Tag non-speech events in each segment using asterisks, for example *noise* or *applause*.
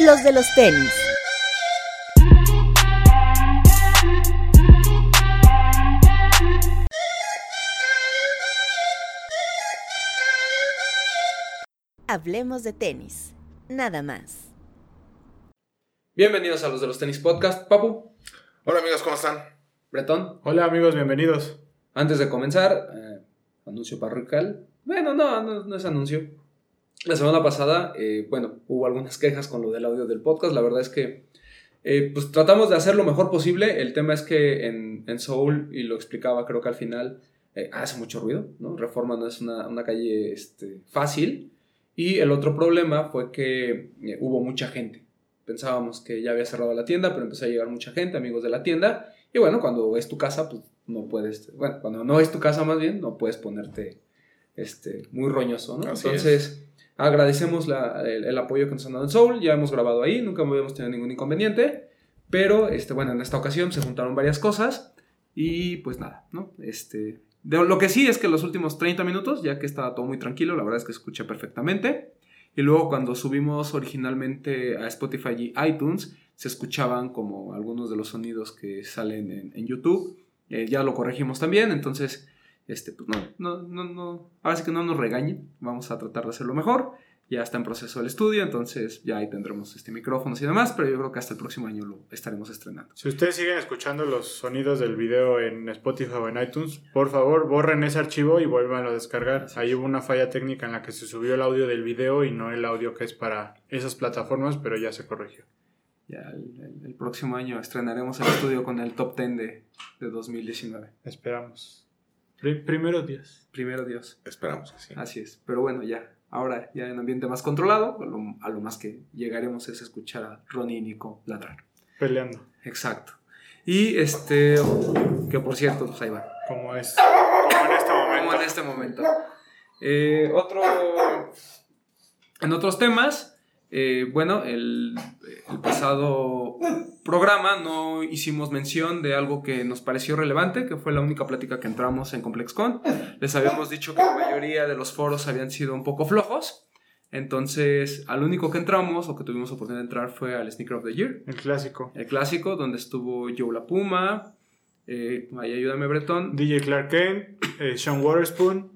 los de los tenis. Hablemos de tenis, nada más. Bienvenidos a los de los tenis podcast. Papu, Hola amigos, ¿cómo están? Bretón. Hola amigos, bienvenidos. Antes de comenzar, eh, anuncio parroquial. Bueno, no, no, no es anuncio. La semana pasada, eh, bueno, hubo algunas quejas con lo del audio del podcast. La verdad es que eh, pues tratamos de hacer lo mejor posible. El tema es que en, en Seoul, y lo explicaba creo que al final, eh, hace mucho ruido, ¿no? Reforma no es una, una calle este, fácil. Y el otro problema fue que eh, hubo mucha gente. Pensábamos que ya había cerrado la tienda, pero empezó a llegar mucha gente, amigos de la tienda. Y bueno, cuando es tu casa, pues no puedes, bueno, cuando no es tu casa más bien, no puedes ponerte este, muy roñoso, ¿no? Así Entonces, agradecemos la- el, el apoyo que nos han dado en Soul, ya hemos grabado ahí, nunca habíamos tenido ningún inconveniente, pero, este, bueno, en esta ocasión se juntaron varias cosas y pues nada, ¿no? Este, de- lo que sí es que los últimos 30 minutos, ya que estaba todo muy tranquilo, la verdad es que escuché perfectamente. Y luego cuando subimos originalmente a Spotify y iTunes, se escuchaban como algunos de los sonidos que salen en, en YouTube. Eh, ya lo corregimos también, entonces, este, pues no, no, no, no, ahora sí que no nos regañen, vamos a tratar de hacerlo mejor. Ya está en proceso el estudio, entonces ya ahí tendremos este micrófonos y demás, pero yo creo que hasta el próximo año lo estaremos estrenando. Si ustedes siguen escuchando los sonidos del video en Spotify o en iTunes, por favor borren ese archivo y vuelvan a descargar. Ahí hubo una falla técnica en la que se subió el audio del video y no el audio que es para esas plataformas, pero ya se corrigió. Ya el, el- el próximo año estrenaremos el estudio con el top 10 de, de 2019. Esperamos. Pri- primeros días. Primero Dios. Esperamos que sí. Así es. Pero bueno, ya. Ahora, ya en ambiente más controlado, a lo, a lo más que llegaremos es escuchar a Ronnie y Nico ladrar. Peleando. Exacto. Y este, que por cierto, pues ahí va. Como es. Como en este momento. Como en este momento. Eh, otro. En otros temas, eh, bueno, el, el pasado programa no hicimos mención de algo que nos pareció relevante, que fue la única plática que entramos en ComplexCon. Les habíamos dicho que la mayoría de los foros habían sido un poco flojos. Entonces, al único que entramos o que tuvimos oportunidad de entrar fue al Sneaker of the Year, El clásico. el clásico, donde estuvo Joe La Puma. Eh, ahí ayúdame, Bretón. DJ Clark Kent, eh, Sean Waterspoon,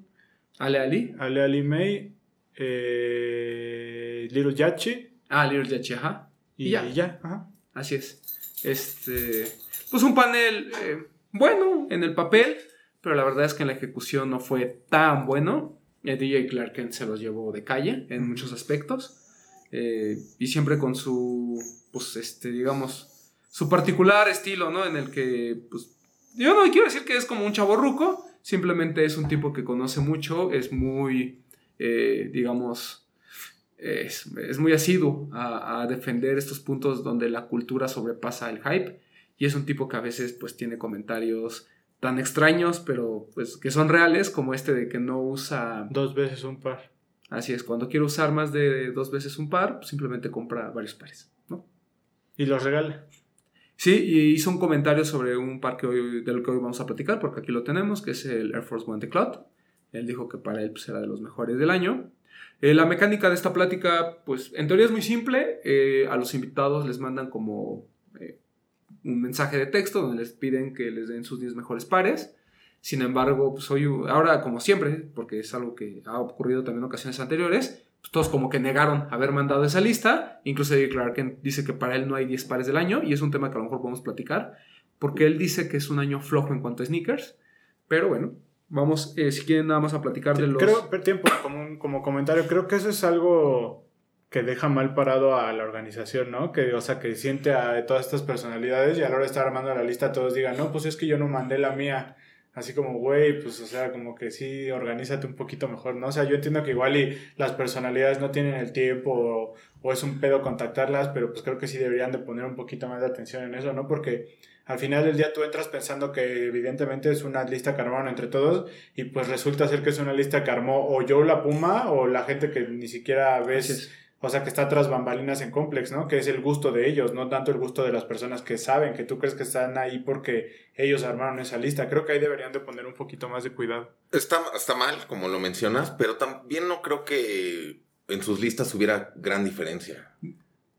Ale Ali. Ale Ali May, eh, Little Yachi Ah, Little Yachi, ajá. y, Y ya. ya. Ajá. Así es. Este. Pues un panel eh, bueno en el papel, pero la verdad es que en la ejecución no fue tan bueno. El DJ Clark se los llevó de calle en muchos aspectos. eh, y siempre con su, pues, este, digamos, su particular estilo, ¿no? En el que, pues, yo no quiero decir que es como un chavo ruco, simplemente es un tipo que conoce mucho, es muy, eh, digamos, es, es muy asiduo a, a defender estos puntos donde la cultura sobrepasa el hype y es un tipo que a veces pues tiene comentarios tan extraños pero pues que son reales como este de que no usa Dos veces un par. así es cuando quiere usar más de dos veces un par pues, simplemente compra varios pares ¿no? Y los regala. sí y hizo un comentario sobre un par que hoy, del que hoy vamos a platicar porque aquí lo tenemos que es el Air Force One The Cloud él dijo que para él pues, era de los mejores del año eh, la mecánica de esta plática, pues en teoría es muy simple. Eh, a los invitados les mandan como eh, un mensaje de texto donde les piden que les den sus 10 mejores pares. Sin embargo, pues ahora como siempre, porque es algo que ha ocurrido también en ocasiones anteriores, pues, todos como que negaron haber mandado esa lista. Incluso Eddie Clark dice que para él no hay 10 pares del año y es un tema que a lo mejor podemos platicar, porque él dice que es un año flojo en cuanto a sneakers. Pero bueno, vamos, eh, si quieren nada más a platicar de los... Creo, pero tiempo, como, un- como comentario, creo que eso es algo que deja mal parado a la organización, ¿no? Que, o sea, que siente a todas estas personalidades y a la hora de estar armando la lista todos digan, no, pues es que yo no mandé la mía. Así como, güey, pues, o sea, como que sí, organízate un poquito mejor, ¿no? O sea, yo entiendo que igual y las personalidades no tienen el tiempo o, o es un pedo contactarlas, pero pues creo que sí deberían de poner un poquito más de atención en eso, ¿no? Porque al final del día tú entras pensando que evidentemente es una lista que armaron entre todos y pues resulta ser que es una lista que armó o yo la Puma o la gente que ni siquiera ves, es. o sea, que está tras bambalinas en Complex, ¿no? Que es el gusto de ellos, no tanto el gusto de las personas que saben, que tú crees que están ahí porque ellos armaron esa lista. Creo que ahí deberían de poner un poquito más de cuidado. Está, está mal, como lo mencionas, pero también no creo que en sus listas hubiera gran diferencia.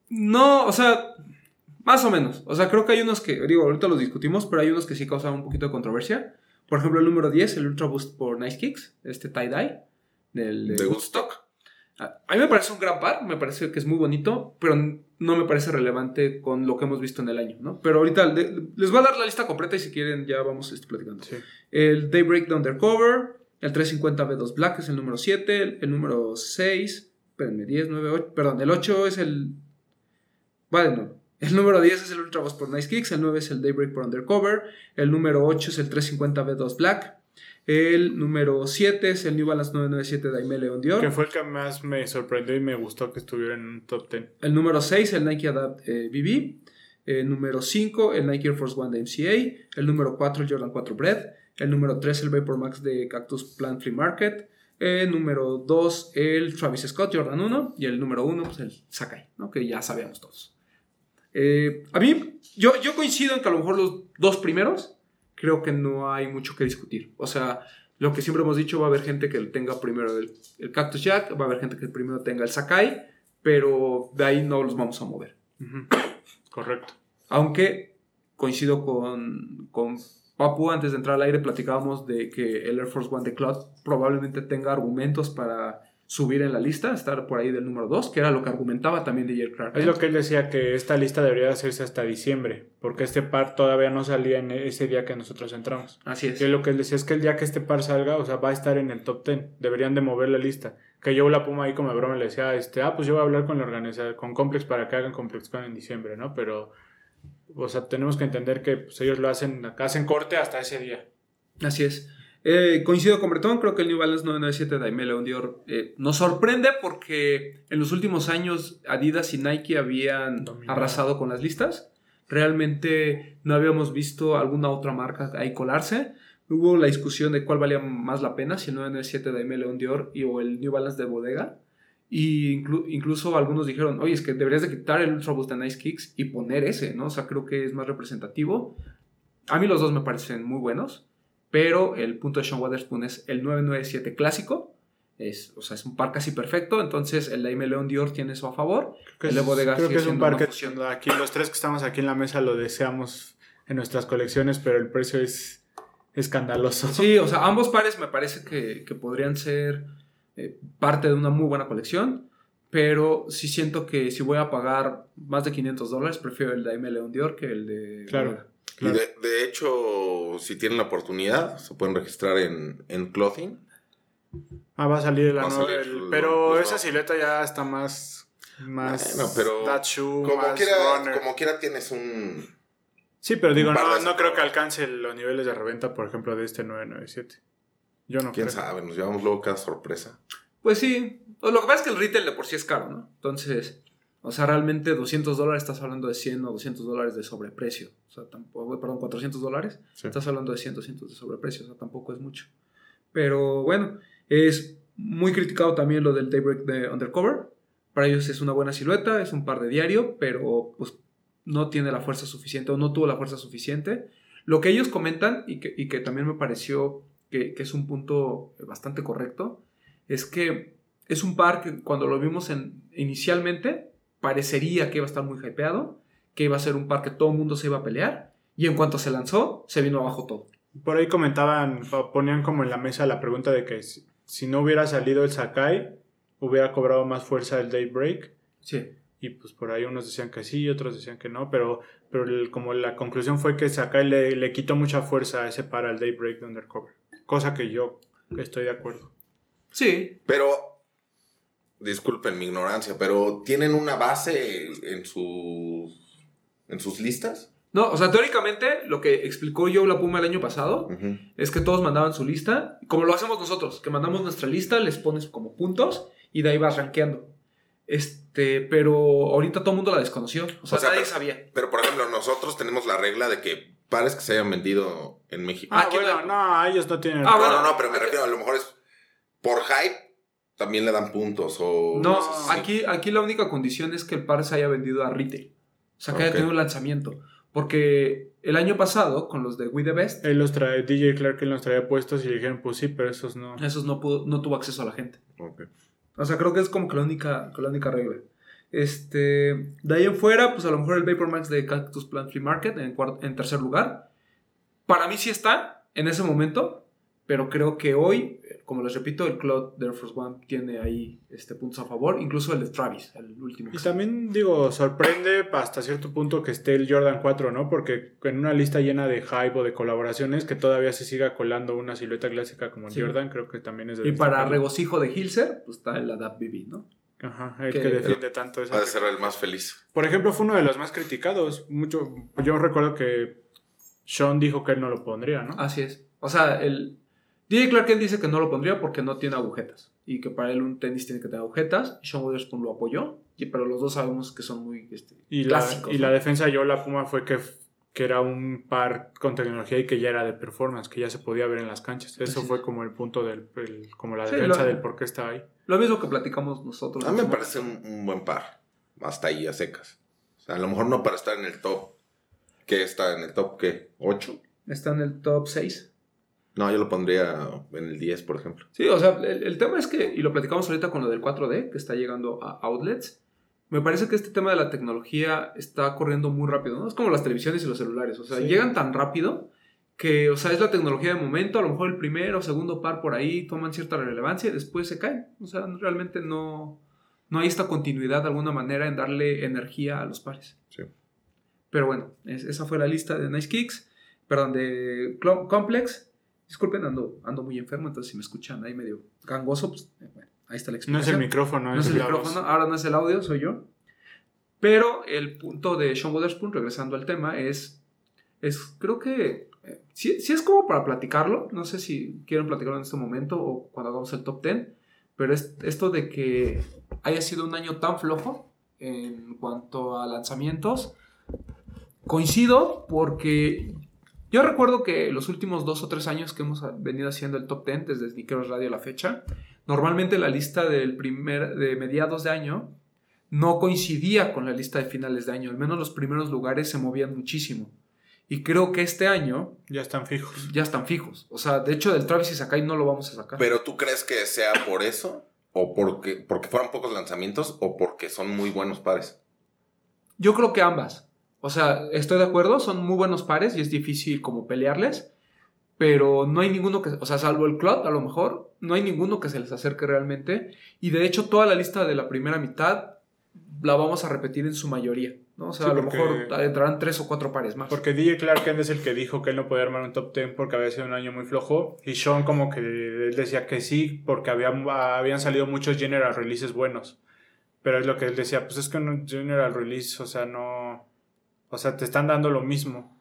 No, o sea, más o menos. O sea, creo que hay unos que, digo, ahorita los discutimos, pero hay unos que sí causan un poquito de controversia. Por ejemplo, el número 10, el Ultra Boost por Nice Kicks, este tie-dye del De Woodstock. A a mí me parece un gran par, me parece que es muy bonito, pero no me parece relevante con lo que hemos visto en el año, ¿no? Pero ahorita de- les voy a dar la lista completa y si quieren ya vamos este, platicando. Sí. El Daybreak de Undercover, el 350 B2 Black es el número 7, el, el número 6, espérenme, 10, 9, 8, perdón, el 8 es el... Vale, no. El número 10 es el Ultra Boost por Nice Kicks, el 9 es el Daybreak por Undercover, el número 8 es el 350 B2 Black, el número 7 es el New Balance 997 Daime Leon Dior. Que fue el que más me sorprendió y me gustó que estuviera en un top 10. El número 6, el Nike Adapt eh, BB. El número 5, el Nike Air Force One de MCA. El número 4, el Jordan 4 Bread. El número 3, el Vapor Max de Cactus Plant Flea Market. El número 2, el Travis Scott Jordan 1. Y el número 1, pues el Sakai, ¿no? que ya sabíamos todos. Eh, a mí, yo, yo coincido en que a lo mejor los dos primeros, creo que no hay mucho que discutir. O sea, lo que siempre hemos dicho, va a haber gente que tenga primero el, el Cactus Jack, va a haber gente que primero tenga el Sakai, pero de ahí no los vamos a mover. Correcto. Aunque coincido con, con Papu, antes de entrar al aire platicábamos de que el Air Force One de Cloud probablemente tenga argumentos para subir en la lista, estar por ahí del número 2, que era lo que argumentaba también DJ Clark. Es lo que él decía que esta lista debería hacerse hasta diciembre, porque este par todavía no salía en ese día que nosotros entramos. Así es. Y lo que él decía es que el día que este par salga, o sea, va a estar en el top 10. Deberían de mover la lista. Que yo la Puma ahí como de broma le decía, este, ah, pues yo voy a hablar con la organización, con Complex para que hagan ComplexCon en diciembre, ¿no? Pero, o sea, tenemos que entender que pues, ellos lo hacen, hacen corte hasta ese día. Así es. Eh, coincido con Bretón, creo que el New Balance 997 de Aimee Leon Dior eh, nos sorprende porque en los últimos años Adidas y Nike habían Dominado. arrasado con las listas. Realmente no habíamos visto alguna otra marca ahí colarse. Hubo la discusión de cuál valía más la pena, si el 997 de Aimee Leon Dior y, o el New Balance de Bodega. Y inclu- incluso algunos dijeron, oye, es que deberías de quitar el Ultra Boost de Nice Kicks y poner ese, ¿no? O sea, creo que es más representativo. A mí los dos me parecen muy buenos pero el punto de Sean Waterspoon es el 997 clásico. Es, o sea, es un par casi perfecto. Entonces, el Daime Leon Dior tiene eso a favor. Creo El que de es, creo sigue que es un par que aquí, los tres que estamos aquí en la mesa lo deseamos en nuestras colecciones, pero el precio es escandaloso. Sí, o sea, ambos pares me parece que, que podrían ser eh, parte de una muy buena colección. Pero sí siento que si voy a pagar más de 500 dólares, prefiero el Daime Leon Dior que el de. Claro. Bodega. Claro. Y de, de hecho, si tienen la oportunidad, se pueden registrar en, en Clothing. Ah, va a salir la Va a nueva- salir el- lo- pero esa silueta ya está más. Más. Bueno, pero that shoe, Como más quiera, runner. como quiera tienes un... Sí, pero digo, no, no creo que alcance los niveles de reventa, por ejemplo, de este 997. Yo no ¿Quién creo. sabe? Nos llevamos luego cada sorpresa. Pues sí. Lo que pasa es que el retail de por sí es caro, ¿no? Entonces, o sea, realmente 200 dólares estás hablando de 100 o 200 dólares de sobreprecio. O sea, tampoco, perdón, 400 dólares. Sí. Estás hablando de 100, 200 de sobreprecio. O sea, tampoco es mucho. Pero bueno, es muy criticado también lo del Daybreak de Undercover. Para ellos es una buena silueta, es un par de diario, pero pues no tiene la fuerza suficiente o no tuvo la fuerza suficiente. Lo que ellos comentan y que, y que también me pareció que, que es un punto bastante correcto es que es un par que cuando lo vimos en, inicialmente parecería que iba a estar muy hypeado, que iba a ser un par que todo el mundo se iba a pelear y en cuanto se lanzó se vino abajo todo. Por ahí comentaban, ponían como en la mesa la pregunta de que si, si no hubiera salido el Sakai, hubiera cobrado más fuerza el Daybreak. Sí. Y pues por ahí unos decían que sí, otros decían que no, pero, pero el- como la conclusión fue que Sakai le, le quitó mucha fuerza a ese para el Daybreak de Undercover. Cosa que yo estoy de acuerdo. Sí, Pero, disculpen mi ignorancia, pero ¿tienen una base en sus, en sus listas? No, o sea, teóricamente lo que explicó Joe La Puma el año pasado es que todos mandaban su lista, como lo hacemos nosotros, que mandamos nuestra lista, les pones como puntos y de ahí vas rankeando. Este, pero ahorita todo el mundo la desconoció, o sea, O sea, nadie pero- sabía. Pero, por ejemplo, nosotros tenemos la regla de que pares que se hayan vendido en México. Ah, Ah, ¿quién bueno, no, ellos no tienen... Ah, no, bueno. no, no, pero me refiero, a lo mejor es por hype, también le dan puntos o... No, así. aquí, aquí la única condición es que el par se haya vendido a retail, o sea, que haya tenido un lanzamiento, porque el año pasado con los de We The Best, Él los trae, DJ Clark él los traía puestos y le dijeron, pues sí, pero esos no. esos no, pudo, no tuvo acceso a la gente. Ok. O sea, creo que es como que la única, que la única regla. Este, de ahí en fuera, pues a lo mejor el Vapor Max de Cactus Plant Free Market en, en tercer lugar. Para mí sí está en ese momento, pero creo que hoy, como les repito, el Cloud de Air Force One tiene ahí este, puntos a favor, incluso el de Travis, el último. Y también, digo, sorprende hasta cierto punto que esté el Jordan 4, ¿no? Porque en una lista llena de hype o de colaboraciones, que todavía se siga colando una silueta clásica como el Sí. Jordan, creo que también es de Y para regocijo de Hilser, pues está el Adapt BB, ¿no? Ajá, el que- que, defiende tanto esa. Ha ser el más feliz. Por ejemplo, fue uno de los más criticados. Mucho, yo recuerdo que Sean dijo que él no lo pondría, ¿no? Así es. O sea, el DJ Clark dice que no lo pondría porque no tiene agujetas. Y que para él un tenis tiene que tener agujetas. Y Sean Witherspoon lo apoyó. y- Pero los dos sabemos que son muy este, y la, clásicos. y ¿no? la defensa de yo la Puma fue que, que era un par con tecnología y que ya era de performance, que ya se podía ver en las canchas. Eso fue como el punto del, el- como la Sí, defensa lo- del por qué está ahí. Lo mismo que platicamos nosotros. A mí me ¿no? parece un, un buen par. Hasta ahí a secas. O sea, a lo mejor no para estar en el top. ¿Qué está en el top? ¿Qué? ¿8? Está en el top 6. No, yo lo pondría en el 10, por ejemplo. Sí, o sea, el, el tema es que, y lo platicamos ahorita con lo del 4D, que está llegando a outlets, me parece que este tema de la tecnología está corriendo muy rápido, ¿no? Es como las televisiones y los celulares, o sea, Sí. llegan tan rápido que, o sea, es la tecnología de momento, a lo mejor el primero o segundo par por ahí toman cierta relevancia y después se caen. O sea, realmente no, no hay esta continuidad de alguna manera en darle energía a los pares. Sí. Pero bueno, es- esa fue la lista de Nice Kicks, perdón, de Complex. Disculpen, ando, ando muy enfermo, entonces si me escuchan ahí medio gangoso, pues eh, bueno, ahí está la No es explicación. el micrófono, No es el voz. micrófono, ahora no es el audio, soy yo. Pero el punto de Sean Witherspoon, regresando al tema, es, es creo que, eh, sí, sí es como para platicarlo, no sé si quieren platicarlo en este momento o cuando hagamos el top 10, pero es esto de que haya sido un año tan flojo en cuanto a lanzamientos, coincido porque yo recuerdo que los últimos dos o tres años que hemos venido haciendo el top 10 desde Sneakers Radio a la fecha, normalmente la lista del primer, de mediados de año no coincidía con la lista de finales de año, al menos los primeros lugares se movían muchísimo. Y creo que este año Ya están fijos. ya están fijos. O sea, de hecho del Travis y Sakai no lo vamos a sacar. Pero tú crees que sea por eso? ¿O porque, porque fueron pocos lanzamientos? ¿O porque son muy buenos pares? Yo creo que ambas. O sea, estoy de acuerdo, son muy buenos pares y es difícil como pelearles. Pero no hay ninguno que, o sea, salvo el Cloud, a lo mejor, no hay ninguno que se les acerque realmente. Y de hecho, toda la lista de la primera mitad la vamos a repetir en su mayoría. ¿no? O sea, Sí, a lo mejor entrarán tres o cuatro pares más. Porque DJ Clark Kent es el que dijo que él no podía armar un top 10 porque había sido un año muy flojo. Y Sean como que él decía que sí porque habían, habían salido muchos general releases buenos. Pero es lo que él decía, pues es que un general release, o sea, no... O sea, te están dando lo mismo.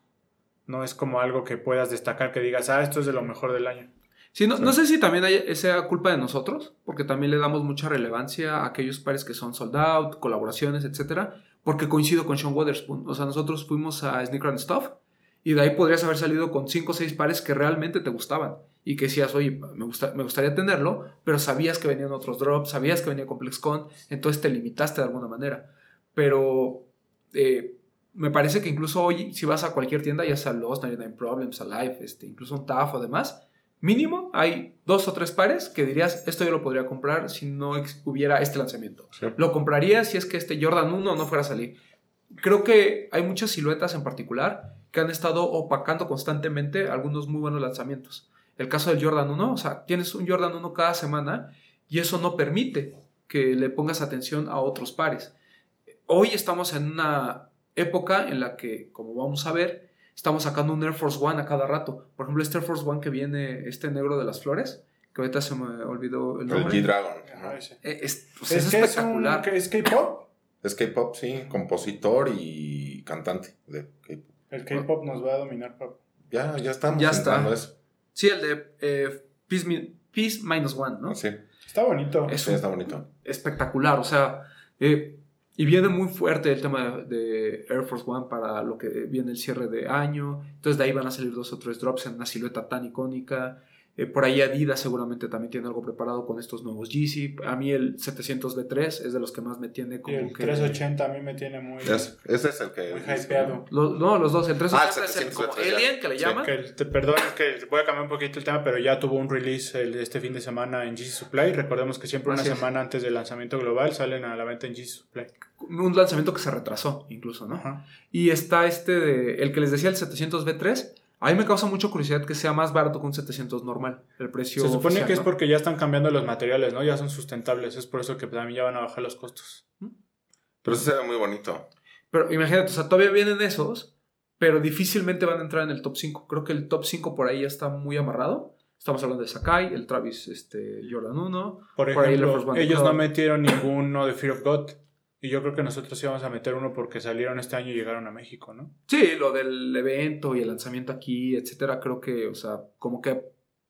No es como algo que puedas destacar que digas, ah, esto es de lo mejor del año. Sí, no, sé si también hay esa culpa de nosotros, porque también le damos mucha relevancia a aquellos pares que son sold out, colaboraciones, etcétera, porque coincido con Sean Witherspoon. O sea, nosotros fuimos a Sneaker and Stuff y de ahí podrías haber salido con 5 o 6 pares que realmente te gustaban y que decías, oye, me, gusta, me gustaría tenerlo, pero sabías que venían otros drops, sabías que venía ComplexCon, entonces te limitaste de alguna manera. Pero eh, me parece que incluso hoy, si vas a cualquier tienda, ya sea Lost, 99 Problems, Alive, este, incluso un TAF o demás, mínimo hay dos o tres pares que dirías, esto yo lo podría comprar si no hubiera este lanzamiento. Sí. Lo compraría si es que este Jordan 1 no fuera a salir. Creo que hay muchas siluetas en particular que han estado opacando constantemente algunos muy buenos lanzamientos. El caso del Jordan 1, o sea, tienes un Jordan 1 cada semana y eso no permite que le pongas atención a otros pares. Hoy estamos en una época en la que, como vamos a ver, estamos sacando un Air Force One a cada rato. Por ejemplo, este Air Force One que viene, este negro de las flores, que ahorita se me olvidó el El nombre. G-Dragon. Ese. Eh, Es, pues, es Es que es, un, espectacular. es K-pop. Es K-pop, sí. Compositor y cantante de K-pop. El K-pop nos va a dominar, papá. Ya, ya estamos Ya está. eso. Sí, el de eh, Peace, Mi- Peace Minus One, ¿no? Sí, Está bonito. Es sí, está bonito. espectacular, o sea, eh, y viene muy fuerte el tema de, Air Force One para lo que viene el cierre de año, entonces de ahí van a salir dos o tres drops en una silueta tan icónica. Eh, por ahí Adidas seguramente también tiene algo preparado con estos nuevos Yeezy. A mí el 700B3 es de los que más me tiene Y como el que... 380 a mí me tiene muy, Es- ese es el que. muy hypeado. Los- no, los dos, el 380 Ah, el es el 700 como. Alien que le Sí, llaman. Que el- te- perdón, es que voy a cambiar un poquito el tema, pero ya tuvo un release el- este fin de semana en GC Supply. Recordemos que siempre una Así es. semana antes del lanzamiento global salen a la venta en GC Supply. un lanzamiento que se retrasó, incluso, ¿no? Ajá. Y está este, de, el que les decía, el 700B3. A mí me causa mucha curiosidad que sea más barato que un 700 normal. El precio. Se supone oficial, que es ¿no? porque ya están cambiando los materiales, ¿no? Ya son sustentables. Es por eso que también ya van a bajar los costos. Pero eso se ve muy bonito. Pero imagínate, o sea, todavía vienen esos, pero difícilmente van a entrar en el top 5. Creo que el top 5 por ahí ya está muy amarrado. Estamos hablando de Sakai, el Travis este, Jordan 1. Por Por ahí ejemplo, One ellos no metieron ninguno de Fear of God. Y yo creo que nosotros íbamos a meter uno porque salieron este año y llegaron a México, ¿no? Sí, lo del evento y el lanzamiento aquí, etcétera, creo que, o sea, como que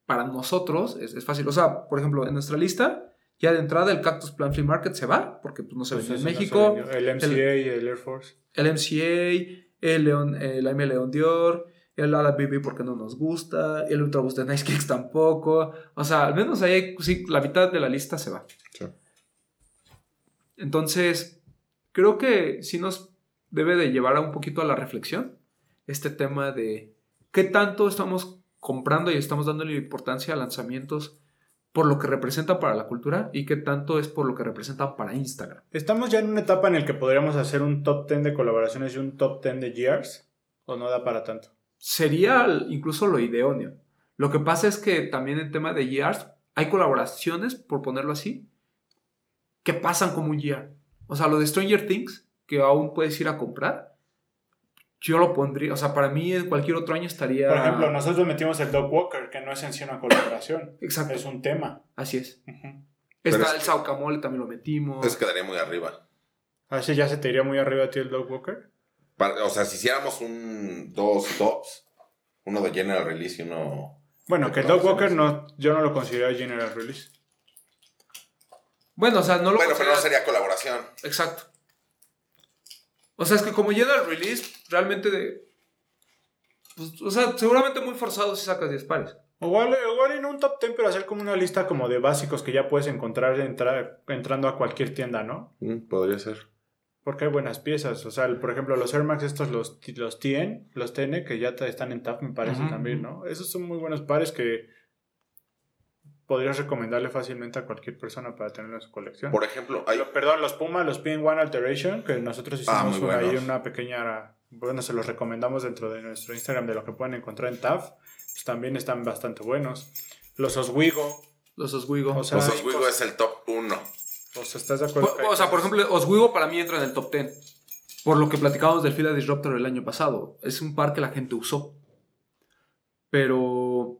para nosotros es, es fácil. O sea, por ejemplo, en nuestra lista, ya de entrada el Cactus Plant Flea Market se va, porque pues, no se Pues vendió en no México. el MCA y el Air Force. el MCA, el León, el AM León Dior, el Ala BB porque no nos gusta, el Ultra Boost de Nice Kicks tampoco. O sea, al menos ahí sí, la mitad de la lista se va. Sí. Entonces, creo que sí nos debe de llevar a un poquito a la reflexión este tema de qué tanto estamos comprando y estamos dándole importancia a lanzamientos por lo que representan para la cultura y qué tanto es por lo que representan para Instagram. Estamos ya en una etapa en la que podríamos hacer un top 10 de colaboraciones y un top 10 de GRs. ¿O no da para tanto? sería incluso lo idóneo. Lo que pasa es que también en tema de GRs hay colaboraciones, por ponerlo así, que pasan como un GR. O sea, lo de Stranger Things, que aún puedes ir a comprar, yo lo pondría, o sea, para mí en cualquier otro año estaría... Por ejemplo, nosotros metimos el Dog Walker, que no es en sí una colaboración. Exacto, Es un tema. así es. Está es- el Saucamole, también lo metimos. Eso quedaría muy arriba. ¿A ese ya se te iría muy arriba a ti el Dog Walker? Para- o sea, si hiciéramos un dos tops, uno de General Release y uno. Bueno, que el Dog Walker no, yo no lo considero General Release. Bueno, o sea, no lo Bueno, pero no sería colaboración. Exacto. O sea, es que como llega el release, realmente de... pues, o sea, seguramente muy forzado si sacas 10 pares. Igual, igual en un top 10, pero hacer como una lista como de básicos que ya puedes encontrar entra- entrando a cualquier tienda, ¿no? Mm, podría ser. Porque hay buenas piezas. O sea, el- por ejemplo, los Air Max, estos, los, los TN, los TN, que ya te- están en TAF, me parece también, ¿no? Esos son muy buenos pares que podrías recomendarle fácilmente a cualquier persona para tenerlo en su colección. Por ejemplo, hay. Lo- perdón, los Puma, los Pin One Alteration, que nosotros Ah, hicimos muy una, ahí buenos. una pequeña. Bueno, se los recomendamos dentro de nuestro Instagram de lo que pueden encontrar en TAF. Pues también están bastante buenos. Los Oswego, Los Oswego. O sea, Los Oswego cosas- es el top 1. o sea, ¿estás de acuerdo? Por- o sea, por ejemplo, Oswego para mí entra en el top 10. Por lo que platicábamos del Fila Disruptor el año pasado. Es un par que la gente usó. Pero...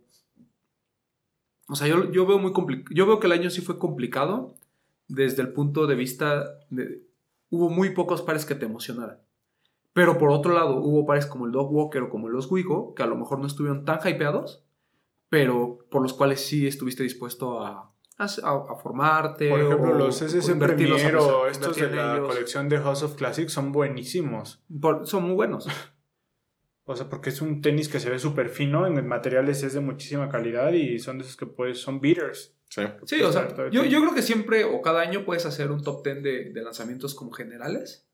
O sea, yo, yo veo muy Yo veo que el año sí fue complicado desde el punto de vista de... Hubo muy pocos pares que te emocionaran. Pero por otro lado, hubo pares como el Dog Walker o como el Oswego, que a lo mejor no estuvieron tan hypeados, pero por los cuales sí estuviste dispuesto a, a, a formarte. Por ejemplo, o- los SS Premier o estos de la ellos. colección de House of Classics son buenísimos. Por- son muy buenos. O sea, porque es un tenis que se ve súper fino, en materiales es de muchísima calidad y son de esos que pues son beaters. Sí. Sí, o sea, yo, yo creo que siempre o cada año puedes hacer un top 10 de, de lanzamientos como generales,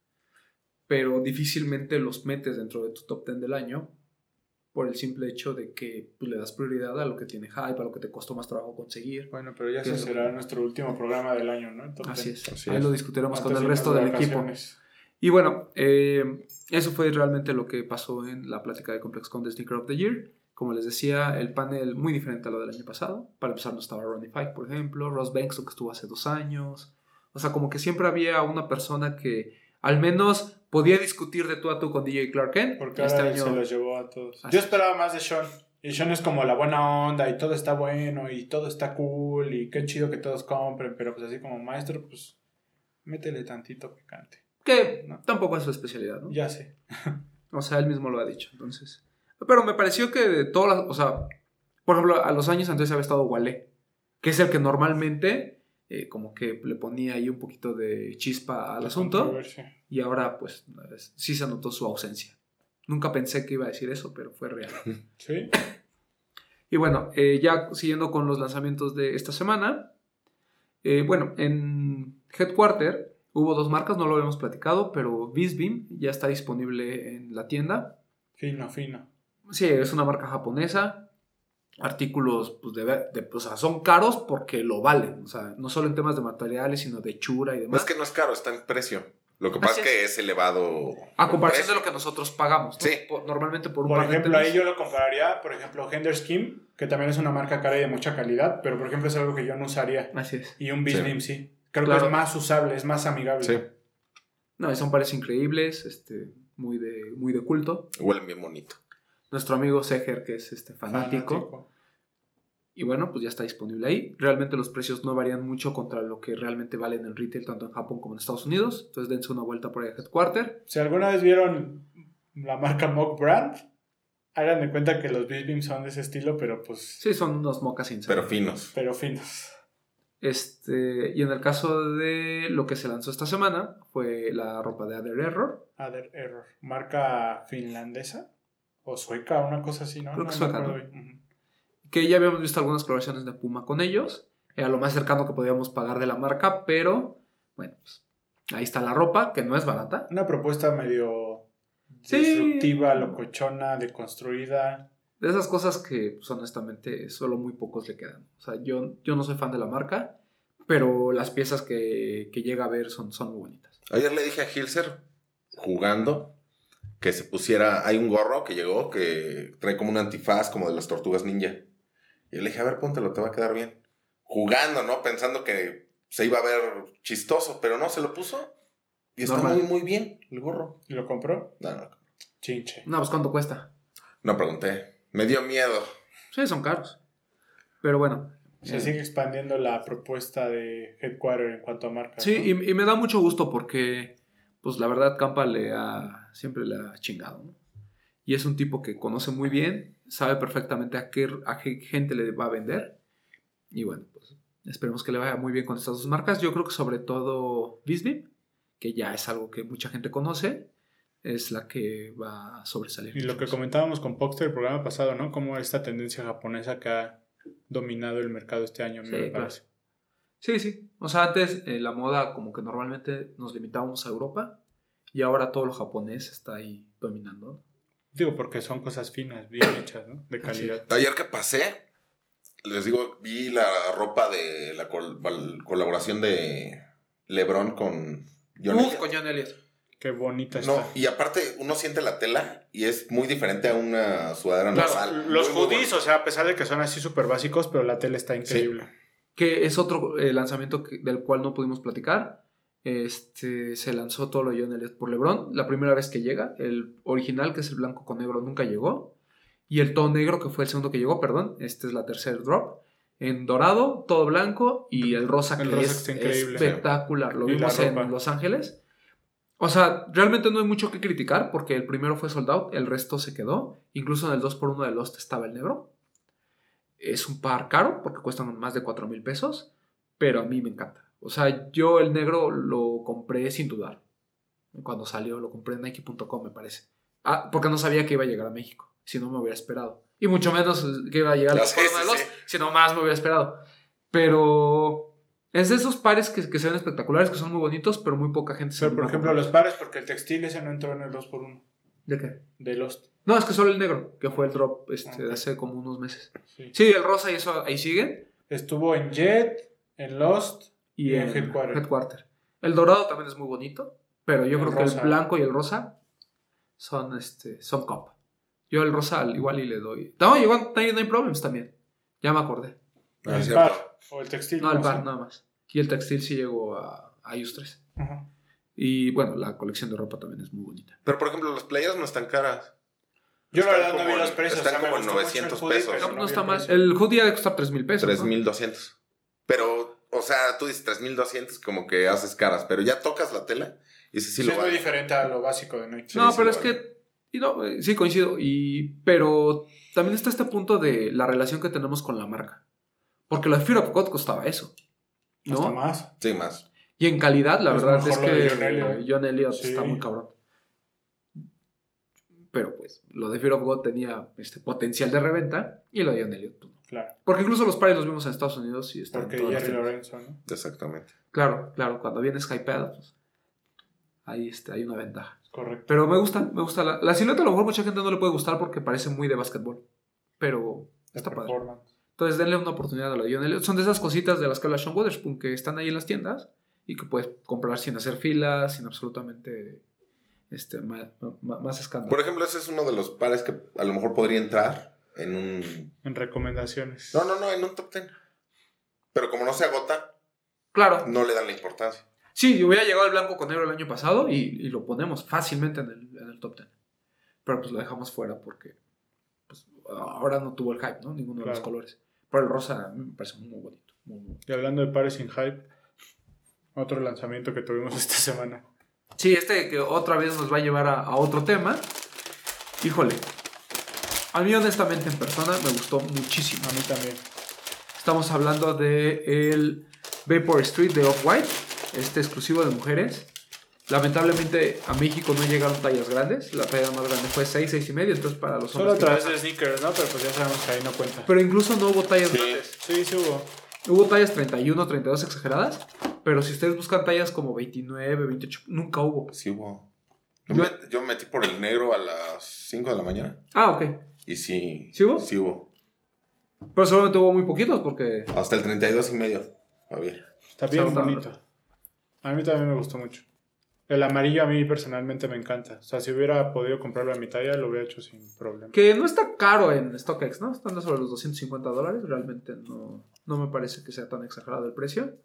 pero difícilmente los metes dentro de tu top 10 del año por el simple hecho de que pues, le das prioridad a lo que tiene hype, a lo que te costó más trabajo conseguir. Bueno, pero ya ¿Qué ese será nuestro último programa del año, ¿no? El top Así 10. es. Así Ahí es. lo discutiremos con Antes el de resto irnos del de equipo. Y bueno, eh, eso fue realmente lo que pasó en la plática de ComplexCon de Sneaker of the Year. Como les decía, el panel muy diferente a lo del año pasado. Para empezar, no estaba Ronnie Fike, por ejemplo, Ross Banks, que estuvo hace dos años. O sea, como que siempre había una persona que al menos podía discutir de tú a tú con DJ Clark Kent. Porque este año, se los llevó a todos. Así Yo es. esperaba más de Sean. Y Sean es como la buena onda y todo está bueno y todo está cool y qué chido que todos compren, pero pues así como maestro, pues métele tantito picante. Que No. tampoco es su especialidad, ¿no? Ya sé. *laughs* O sea, él mismo lo ha dicho, entonces. Pero me pareció que de todas las. O sea, por ejemplo, a los años antes había estado Wale, que es el que normalmente, eh, como que le ponía ahí un poquito de chispa al asunto, Controversia. y ahora, pues, es- sí se notó su ausencia. Nunca pensé que iba a decir eso, pero fue real. *laughs* Sí. Y bueno, eh, ya siguiendo con los lanzamientos de esta semana. eh, bueno, en Headquarter hubo dos marcas, no lo habíamos platicado, pero Visbeam ya está disponible en la tienda. Fino, fino. Sí, es una marca japonesa. Artículos, pues, de, de- o sea, son caros porque lo valen. O sea, no solo en temas de materiales, sino de hechura y No demás. es que no es caro, está en precio. Lo que pasa Así es que es elevado. A comparación precio. de lo que nosotros pagamos. ¿no? Sí. Por- normalmente por un Por ejemplo, ahí yo lo compararía, por ejemplo, Hender Skim, que también es una marca cara y de mucha calidad, pero por ejemplo es algo que yo no usaría. Así es. Y un Beast Beam sí. Creo Claro. que es más usable, es más amigable. Sí, No, y son pares increíbles, este, muy de, muy de culto. huelen bien bonito. Nuestro amigo Seger, que es este fanático. Y bueno, pues ya está disponible ahí. Realmente los precios no varían mucho contra lo que realmente valen en retail, tanto en Japón como en Estados Unidos. Entonces dense una vuelta por ahí a Headquarter. Si alguna vez vieron la marca Mock Brand, hagan de cuenta que los Beast Beam son de ese estilo, pero pues, Sí, son unos moccasins. Pero finos. pero finos. Este, y en el caso de lo que se lanzó esta semana, fue la ropa de Other Error. Other Error. Marca finlandesa o sueca, una cosa así, ¿no? Creo que sueca, ¿no? bien. Que ya habíamos visto algunas colaboraciones de Puma con ellos. Era lo más cercano que podíamos pagar de la marca, pero bueno, pues ahí está la ropa, que no es barata. Una propuesta medio Sí. disruptiva, locochona, deconstruida. De esas cosas que, pues, honestamente, solo muy pocos le quedan. O sea, yo, yo no soy fan de la marca, pero las piezas que, que llega a ver son, son muy bonitas. Ayer le dije a Hilser, jugando, que se pusiera. Hay un gorro que llegó que trae como un antifaz, como de las tortugas ninja. Y yo le dije, a ver, póntelo, te va a quedar bien. Jugando, ¿no? Pensando que se iba a ver chistoso, pero no, se lo puso. Y está Normal. muy, muy bien el gorro. ¿Lo compró? No, no, Chinche. No, pues ¿cuánto cuesta? no pregunté. Me dio miedo. Sí, son caros. Pero bueno. Se eh, sigue expandiendo la propuesta de Headquarter en cuanto a marcas. Sí, ¿no? y, y me da mucho gusto porque, pues la verdad, Campa le ha, siempre le ha chingado, ¿no? Y es un tipo que conoce muy bien, sabe perfectamente a qué, a qué gente le va a vender. Y bueno, pues esperemos que le vaya muy bien con estas dos marcas. Yo creo que sobre todo Bisbee, que ya es algo que mucha gente conoce, es la que va a sobresalir. Y lo que comentábamos con Poxter el programa pasado, ¿no? Como esta tendencia japonesa que ha dominado el mercado este año, Sí, me claro. parece. Sí, sí. O sea, antes eh, la moda como que normalmente nos limitábamos a Europa y ahora todo lo japonés está ahí dominando. Digo, porque son cosas finas, bien hechas, ¿no? De calidad. Ayer que pasé, les digo, vi la ropa de la col- colaboración de LeBron con John Uf, con John Elliott. Qué bonita No, está. y aparte uno siente la tela y es muy diferente a una sudadera Claro, nasal. Los Muy, muy hoodies, o sea, a pesar de que son así súper básicos, pero la tela está increíble. que es otro eh, lanzamiento que- del cual no pudimos platicar. Este, se lanzó todo lo John Elliott por LeBron. La primera vez que llega, el original, que es el blanco con negro, nunca llegó. Y el todo negro, que fue el segundo que llegó, perdón, este es la tercera drop. En dorado, todo blanco y el rosa, El que rosa es espectacular. Lo Y vimos en. Los Ángeles. O sea, realmente no hay mucho que criticar porque el primero fue sold out, el resto se quedó. Incluso en el 2x1 de Lost estaba el negro. Es un par caro porque cuestan más de 4 mil pesos, pero a mí me encanta. O sea, yo el negro lo compré sin dudar. Cuando salió lo compré en Nike.com, me parece. Ah, porque no sabía que iba a llegar a México, si no me hubiera esperado. Y mucho menos que iba a llegar al Ah, sí, 2x1 de Lost, si no más me hubiera esperado. Pero es de esos pares que, que se ven espectaculares, que son muy bonitos, pero muy poca gente se Pero, por ejemplo, los pares, porque el textil ese no entró en el 2x1 ¿De qué? de Lost. No, es que solo el negro, que fue el drop este, de hace como unos meses. Sí. Sí, el rosa y eso ahí siguen. Estuvo en Jet, en Lost Y Y en en Headquarter. Headquarter. El dorado también es muy bonito, pero yo El creo que el blanco y el rosa son, este, son cop. Yo el rosa al igual y le doy. No, igual Nine Nine Problems también. Ya me acordé. Ah, o el textil. No, el no par, sé. nada más. Y el textil sí llegó a, a iOS 3. Ajá. Y bueno, la colección de ropa también es muy bonita. Pero por ejemplo, las playeras no están caras. Yo la verdad no vi los precios. están o sea, como en gustó mucho el 900 hoodie, pesos. No, no vi está mal. precio. El hoodie debe costar 3 mil pesos. ¿no? 3200. Pero, o sea, tú dices 3200 como que haces caras, pero ya tocas la tela y sí, Sí, lo es muy vale. diferente a lo básico de Nike. no, sí, pero es vale. que. y no, eh, sí, coincido. Y, pero también está este punto de la relación que tenemos con la marca. Porque lo de Fear of God costaba eso. Hasta ¿No? más. Sí, más. Y en calidad, la Es verdad es lo de que John Elliott. John Elliott Sí. está muy cabrón. Pero pues, lo de Fear of God tenía este potencial de reventa y lo de John Elliott pues, no. Claro. Porque incluso los pares los vimos en Estados Unidos y están Porque Jerry. Lorenzo, ¿no? Exactamente. Claro, claro, cuando vienes hypeado, pues ahí este, hay una ventaja. Correcto. Pero me gusta, me gusta. La, la silueta a lo mejor mucha gente no le puede gustar porque parece muy de básquetbol. Pero está padre. Entonces denle una oportunidad a la de John. Son de esas cositas de las que habla Sean Witherspoon que están ahí en las tiendas y que puedes comprar sin hacer filas, sin absolutamente este, ma- más escándalo. Por ejemplo, ese es uno de los pares que a lo mejor podría entrar en un... En recomendaciones. No, no, no, en un top ten. Pero como no se agota, Claro, no le dan la importancia. sí, hubiera llegado el blanco con negro el año pasado y, y lo ponemos fácilmente en el, en el top 10. Pero pues lo dejamos fuera porque pues, ahora no tuvo el hype, ¿no? Ninguno de los colores. Pero el rosa me parece muy bonito. muy, Y hablando de pares sin hype, otro lanzamiento que tuvimos *laughs* esta semana. Sí, este que otra vez nos va a llevar a, a otro tema. Híjole. A mí honestamente en persona me gustó muchísimo. A mí también. Estamos hablando de el Vapor Street de Off-White, este exclusivo de mujeres. Lamentablemente a México no llegaron tallas grandes. La talla más grande fue 6, 6 y medio. Entonces para los Solo a hombres. que través pasan- de sneakers, ¿no? Pero pues ya sabemos que ahí no cuenta. Pero incluso no hubo tallas Sí. grandes. Sí, sí hubo. Hubo tallas 31, 32 exageradas. Pero si ustedes buscan tallas como 29, 28, nunca hubo. Sí hubo. Yo, Yo- me, yo me metí por el negro a las 5 de la mañana. Ah, ok. Y sí. ¿Sí hubo? Sí hubo. Pero solamente hubo muy poquitos porque. Hasta el 32 y medio. Había. Está bien Está bonito. A mí también me gustó mucho. El amarillo a mí personalmente me encanta. O sea, si hubiera podido comprarlo a mi talla, lo hubiera hecho sin problema. Que no está caro en StockX, ¿no? Estando sobre los 250 dólares. Realmente no, no me parece que sea tan exagerado el precio.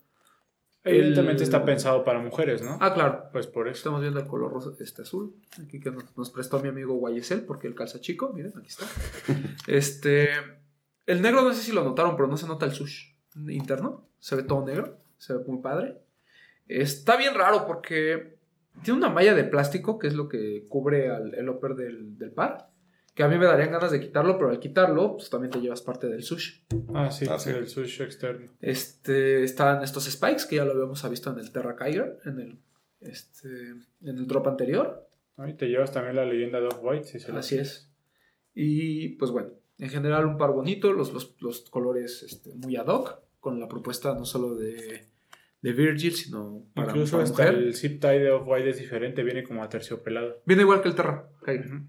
Evidentemente El- está pensado para mujeres, ¿no? Ah, claro. Pues por eso. Estamos viendo el color rosa, este azul. Aquí que nos, nos prestó mi amigo Guayesel porque el calza chico. Miren, aquí está. *laughs* Este. El negro no sé si lo notaron, pero no se nota el sush interno. Se ve todo negro. Se ve muy padre. Está bien raro porque tiene una malla de plástico que es lo que cubre al, el upper del, del par. Que a mí me darían ganas de quitarlo, pero al quitarlo, pues también te llevas parte del sush. Ah, sí, Ah, sí. el sushi externo. Este, están estos spikes que ya lo habíamos visto en el Terra Kyger, en el, este, en el drop anterior. Y te llevas también la leyenda de Off-White. Si se Así es. Y pues bueno, en general un par bonito, los, los, los colores este, muy ad hoc, con la propuesta no solo de, de Virgil, sino para, Incluso para hasta mujer. el zip tie de Off-White es diferente, viene como aterciopelado. Viene igual que el Terra. Ujú.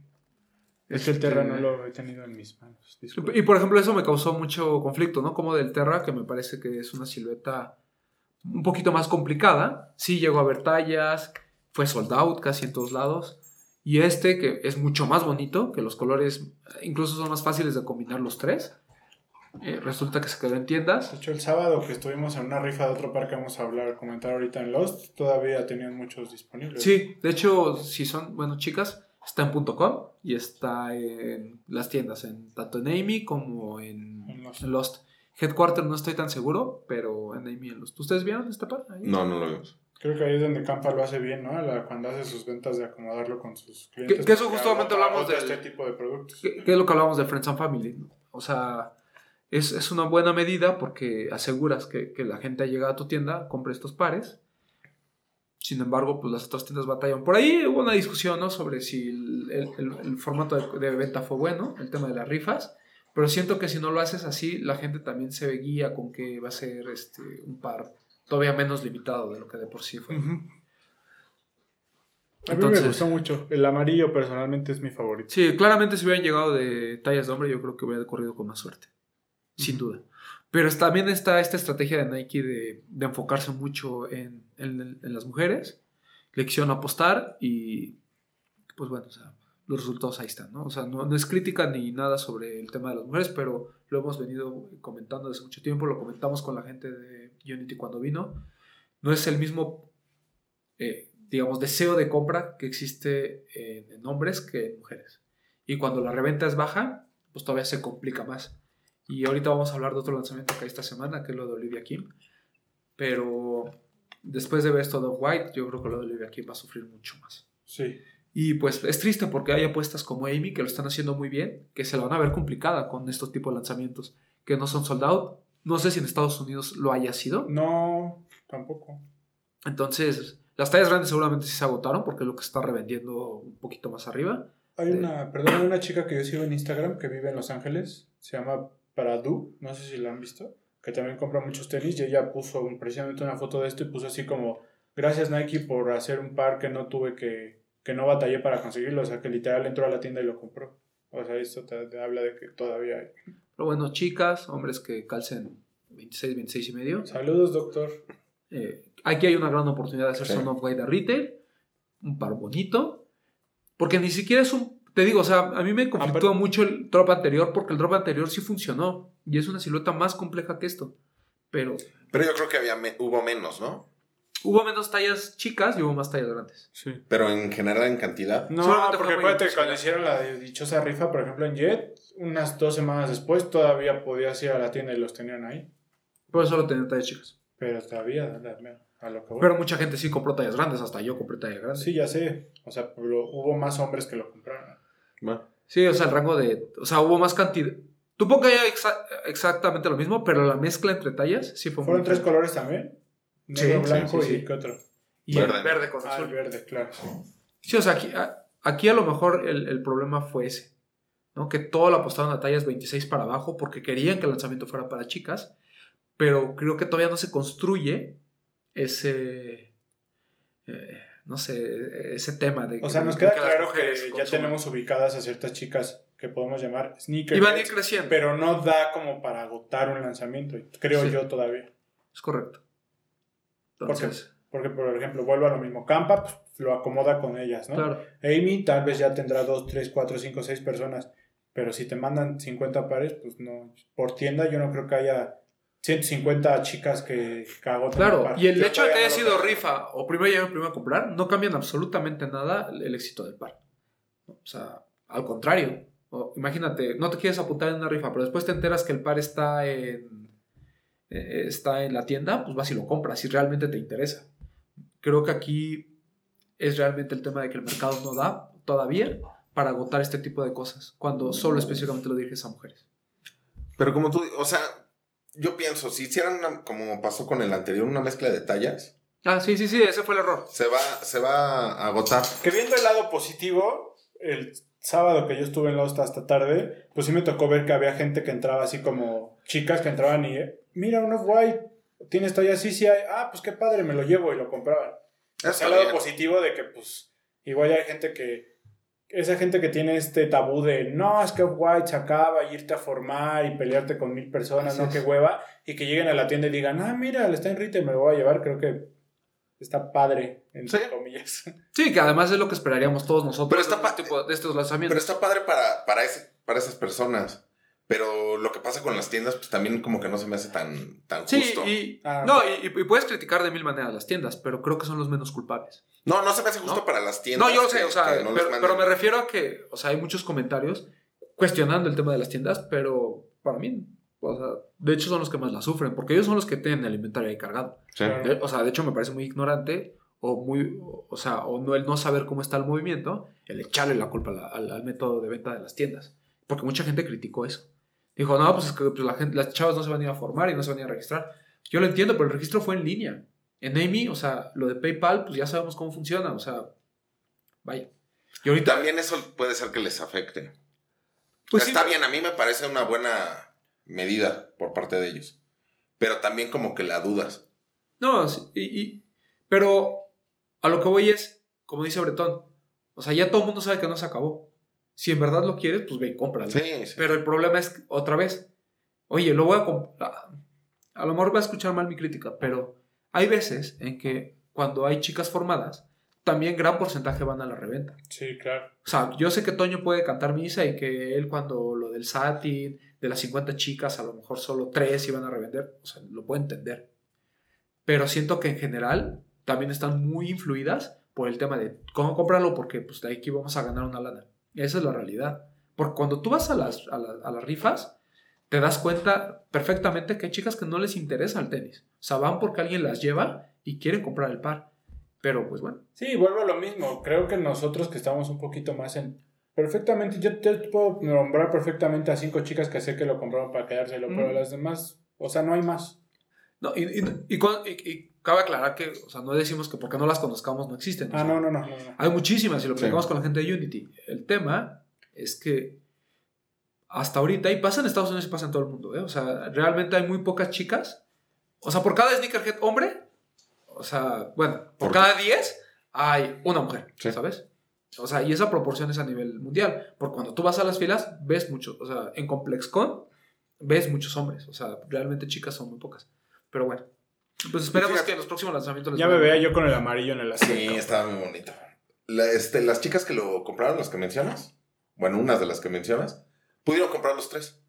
Es que el Terra Este, no lo he tenido en mis manos. disculpe. Y por ejemplo, eso me causó mucho conflicto, ¿no? Como del Terra, que me parece que es una silueta un poquito más complicada. Sí llegó a haber tallas, fue sold out casi en todos lados. Y este, que es mucho más bonito, que los colores incluso son más fáciles de combinar los tres. Eh, resulta que se quedó en tiendas. De hecho, el sábado que estuvimos en una rifa de otro par que vamos a hablar, comentar ahorita en Lost, todavía tenían muchos disponibles. Sí, de hecho, si son, bueno, chicas, está en .com y está en las tiendas, en, tanto en Amy como en, En Lost. en Lost. Headquarter no estoy tan seguro, pero en Amy y en Lost. ¿Ustedes vieron esta par? Ahí. No, no lo vimos. Creo que ahí es donde Campa lo hace bien, ¿no? La- cuando hace sus ventas de acomodarlo con sus clientes. Que- que eso justamente hablamos del- este tipo de productos. ¿Qué, qué es lo que hablábamos de Friends and Family? ¿no? O sea, es, es una buena medida porque aseguras que, que la gente ha llegado a tu tienda, compre estos pares. Sin embargo, pues las otras tiendas batallan. Por ahí hubo una discusión, ¿no? Sobre si el, el- el- el formato de, de venta fue bueno, el tema de las rifas. Pero siento que si no lo haces así, la gente también se guía con que va a ser este, un par todavía menos limitado de lo que de por sí fue. A mí Entonces- me gustó mucho. El amarillo personalmente es mi favorito. Sí, claramente si hubieran llegado de tallas de hombre, yo creo que hubiera corrido con más suerte. Sin duda. Pero también está esta estrategia de Nike de, de enfocarse mucho en, en- en las mujeres. Le quisieron apostar y, pues bueno, o sea, los resultados ahí están, ¿no? O sea, no, no es crítica ni nada sobre el tema de las mujeres, pero lo hemos venido comentando desde mucho tiempo, lo comentamos con la gente de Unity cuando vino. No es el mismo, eh, digamos, deseo de compra que existe en, en hombres que en mujeres. Y cuando la reventa es baja, pues todavía se complica más. Y ahorita vamos a hablar de otro lanzamiento que hay esta semana, que es lo de Olivia Kim. Pero después de ver esto de White, yo creo que lo de Olivia Kim va a sufrir mucho más. Sí. Y pues es triste porque hay apuestas como Amy que lo están haciendo muy bien, que se la van a ver complicada con estos tipos de lanzamientos, que no son sold out. No sé si en Estados Unidos lo haya sido. No, tampoco. Entonces, las tallas grandes seguramente sí se agotaron porque es lo que está revendiendo un poquito más arriba. Hay De- una, perdón, hay una chica que yo sigo en Instagram que vive en Los Ángeles. Se llama Pradu. No sé si la han visto. Que también compra muchos tenis. Y ella puso un- precisamente una foto de esto y puso así como: Gracias Nike por hacer un par que no tuve que. que no batallé para conseguirlo. O sea, que literal entró a la tienda y lo compró. O sea, esto te, te habla de que todavía hay. Pero bueno, chicas, hombres que calcen 26, 26 y medio. Saludos, doctor. Eh, aquí hay una gran oportunidad de hacer Sí. son of Guide de retail, un par bonito, porque ni siquiera es un, te digo, o sea, a mí me conflictúa pero- mucho el drop anterior porque el drop anterior sí funcionó y es una silueta más compleja que esto, pero Pero yo creo que había me- hubo menos, ¿no? hubo menos tallas chicas y hubo más tallas grandes. Sí. Pero en general, en cantidad. No, Solamente porque acuérdate que cuando impresionante. hicieron la dichosa rifa, por ejemplo, en Jet, unas dos semanas después todavía podías ir a la tienda y los tenían ahí. Por eso solo tenía tallas chicas. Pero todavía, a lo que voy. Pero mucha gente sí compró tallas grandes, hasta yo compré tallas grandes. Sí, ya sé. O sea, pero hubo más hombres que lo compraron. Bueno, Sí, o sea, el rango de. O sea, hubo más cantidad. Tú pongo ya exa- exactamente lo mismo, pero la mezcla entre tallas sí fue ¿Fueron muy tres colores también? Negro, sí, blanco sí, y sí. ¿qué otro? Y el Verde. verde con Ah, el azul. verde, claro. sí. Sí, o sea, aquí a, aquí a lo mejor el, el problema fue ese. ¿no? Que todo lo apostaron a tallas 26 para abajo porque querían que el lanzamiento fuera para chicas. Pero creo que todavía no se construye ese. eh, no sé, ese tema de O sea, nos queda claro que ya tenemos ubicadas a ciertas chicas que podemos llamar Y van a ir creciendo. pero no da como para agotar un lanzamiento, creo Sí. yo todavía. Es correcto. Entonces, Porque, por ejemplo, vuelvo a lo mismo. Campa pues, lo acomoda con ellas, ¿no? claro. Amy tal vez ya tendrá 2, 3, 4, 5, 6 personas, pero si te mandan 50 pares, pues no. Por tienda yo no creo que haya 150 chicas que, un Claro, y el hecho de que haya sido rifa o primero llegar primero a comprar no cambian absolutamente nada el éxito del par. O sea, al contrario. O, imagínate, no te quieres apuntar en una rifa, pero después te enteras que el par está en, eh, está en la tienda, pues vas y lo compras si realmente te interesa. Creo que aquí es realmente el tema de que el mercado no da todavía para agotar este tipo de cosas, cuando solo específicamente lo diriges a mujeres. Pero como tú, o sea, yo pienso, si hicieran una- como pasó con el anterior, una mezcla de tallas, Ah, sí, sí, sí, ese fue el error. se va, se va a agotar. Que viendo el lado positivo, el sábado que yo estuve en Lost hasta tarde, pues sí me tocó ver que había gente que entraba así como chicas que entraban y, eh, mira, un Off-White, tienes todavía sí, sí hay, ah, pues qué padre, me lo llevo y lo compraban. Sea, el lado positivo de que, pues, igual hay gente que, esa gente que tiene este tabú de, no, es que Off-White se acaba y irte a formar y pelearte con mil personas, Así no, qué hueva, y que lleguen a la tienda y digan, ah, mira, le está en retail, me lo voy a llevar, creo que está padre, entre Sí. comillas. Sí, que además es lo que esperaríamos todos nosotros Pero está de, este tipo- de estos lanzamientos. Pero está padre para, para, ese, para esas personas. Pero lo que pasa con las tiendas, pues también como que no se me hace tan, tan Sí, justo. y, Ah, no, y, y puedes criticar de mil maneras las tiendas, pero creo que son los menos culpables. No, no se me hace justo ¿No? para las tiendas. No, yo sé, que- o sea, no les pero, pero me refiero a que, o sea, hay muchos comentarios cuestionando el tema de las tiendas, pero para mí, o sea, de hecho son los que más la sufren, porque ellos son los que tienen el inventario ahí cargado. Sí. Claro. De- o sea, de hecho me parece muy ignorante o muy, o sea, o no el no saber cómo está el movimiento, el echarle la culpa a la- al, al método de venta de las tiendas, porque mucha gente criticó eso. Dijo, no, pues es que pues, la gente, las chavas no se van a ir a formar y no se van a ir a registrar. Yo lo entiendo, pero el registro fue en línea. En Amy, o sea, lo de PayPal, pues ya sabemos cómo funciona, o sea, vaya. Y ahorita, También eso puede ser que les afecte. pues sí, Está bien, a mí me parece una buena medida por parte de ellos. Pero también como que la dudas. No, sí, y, y- pero a lo que voy es, como dice Bretón, o sea, ya todo el mundo sabe que no se acabó. Si en verdad lo quieres, pues ve y cómpralo. Sí, sí. Pero el problema es, otra vez, oye, lo voy a comprar. A lo mejor va a escuchar mal mi crítica, pero hay veces en que cuando hay chicas formadas, también gran porcentaje van a la reventa. Sí, claro. O sea, yo sé que Toño puede cantar misa y que él cuando lo del satin, de las 50 chicas, a lo mejor solo 3 iban a revender, o sea, lo puedo entender. Pero siento que en general también están muy influidas por el tema de cómo comprarlo porque pues de aquí vamos a ganar una lana. Esa es la realidad. Porque cuando tú vas a las, a, la- a las rifas, te das cuenta perfectamente que hay chicas que no les interesa el tenis. O sea, van porque alguien las lleva y quieren comprar el par. Pero pues bueno. Sí, vuelvo a lo mismo. Creo que nosotros que estamos un poquito más en... Perfectamente, yo te puedo nombrar perfectamente a cinco chicas que sé que lo compraron para quedárselo, Mm. pero las demás, o sea, no hay más. No, y, y- y cuan- y- y cabe aclarar que, o sea, no decimos que porque no las conozcamos no existen. o Ah, sea, no, no, no, no. no. Hay muchísimas y lo Sí. platicamos con la gente de Unity. El tema es que hasta ahorita, y pasa en Estados Unidos y pasa en todo el mundo, ¿eh? o sea, realmente hay muy pocas chicas. O sea, por cada sneakerhead hombre, o sea, bueno, por ¿Por cada 10 hay una mujer, Sí. ¿sabes? O sea, y esa proporción es a nivel mundial. Porque cuando tú vas a las filas, ves muchos, o sea, en ComplexCon ves muchos hombres. O sea, realmente chicas son muy pocas. Pero bueno, Pues esperemos Fíjate. que en los próximos lanzamientos les Ya me bien. yo con el amarillo en el Sí, asiento. estaba muy bonito. La- este, las chicas que lo compraron, las que mencionas, bueno, unas de las que mencionas, pudieron comprar los tres.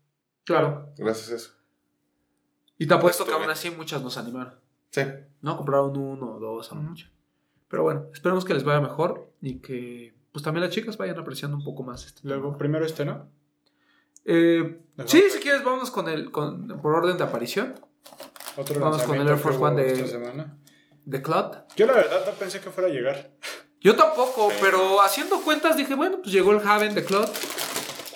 Claro. Gracias a eso. Y te apuesto que aún así muchas nos animaron. Sí. ¿No? Compraron uno o dos a lo mucho. Pero bueno, esperemos que les vaya mejor y que pues también las chicas vayan apreciando un poco más este Luego, tema. primero este, ¿no? Eh, sí, si quieres, vámonos con el, con, por orden de aparición. Otro Vamos con el Air Force One de- esta semana. The Cloud. Yo la verdad no pensé que fuera a llegar. Yo tampoco, Sí. pero haciendo cuentas dije, bueno, pues llegó el Haven The Cloud.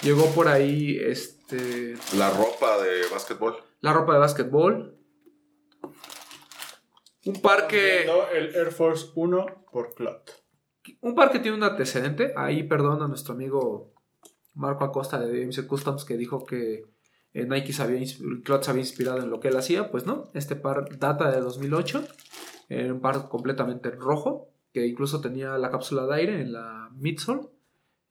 Llegó por ahí este, La ropa de básquetbol. la ropa de básquetbol. Un par que. Viendo El Air Force 1 por Clot. Un par que tiene un antecedente. Ahí perdón a nuestro amigo Marco Acosta de DMC Customs que dijo que eh, Nike se había, ins- Clot se había inspirado en lo que él hacía. Pues no, este par data de 2008. Era un par completamente rojo que incluso tenía la cápsula de aire en la midsole.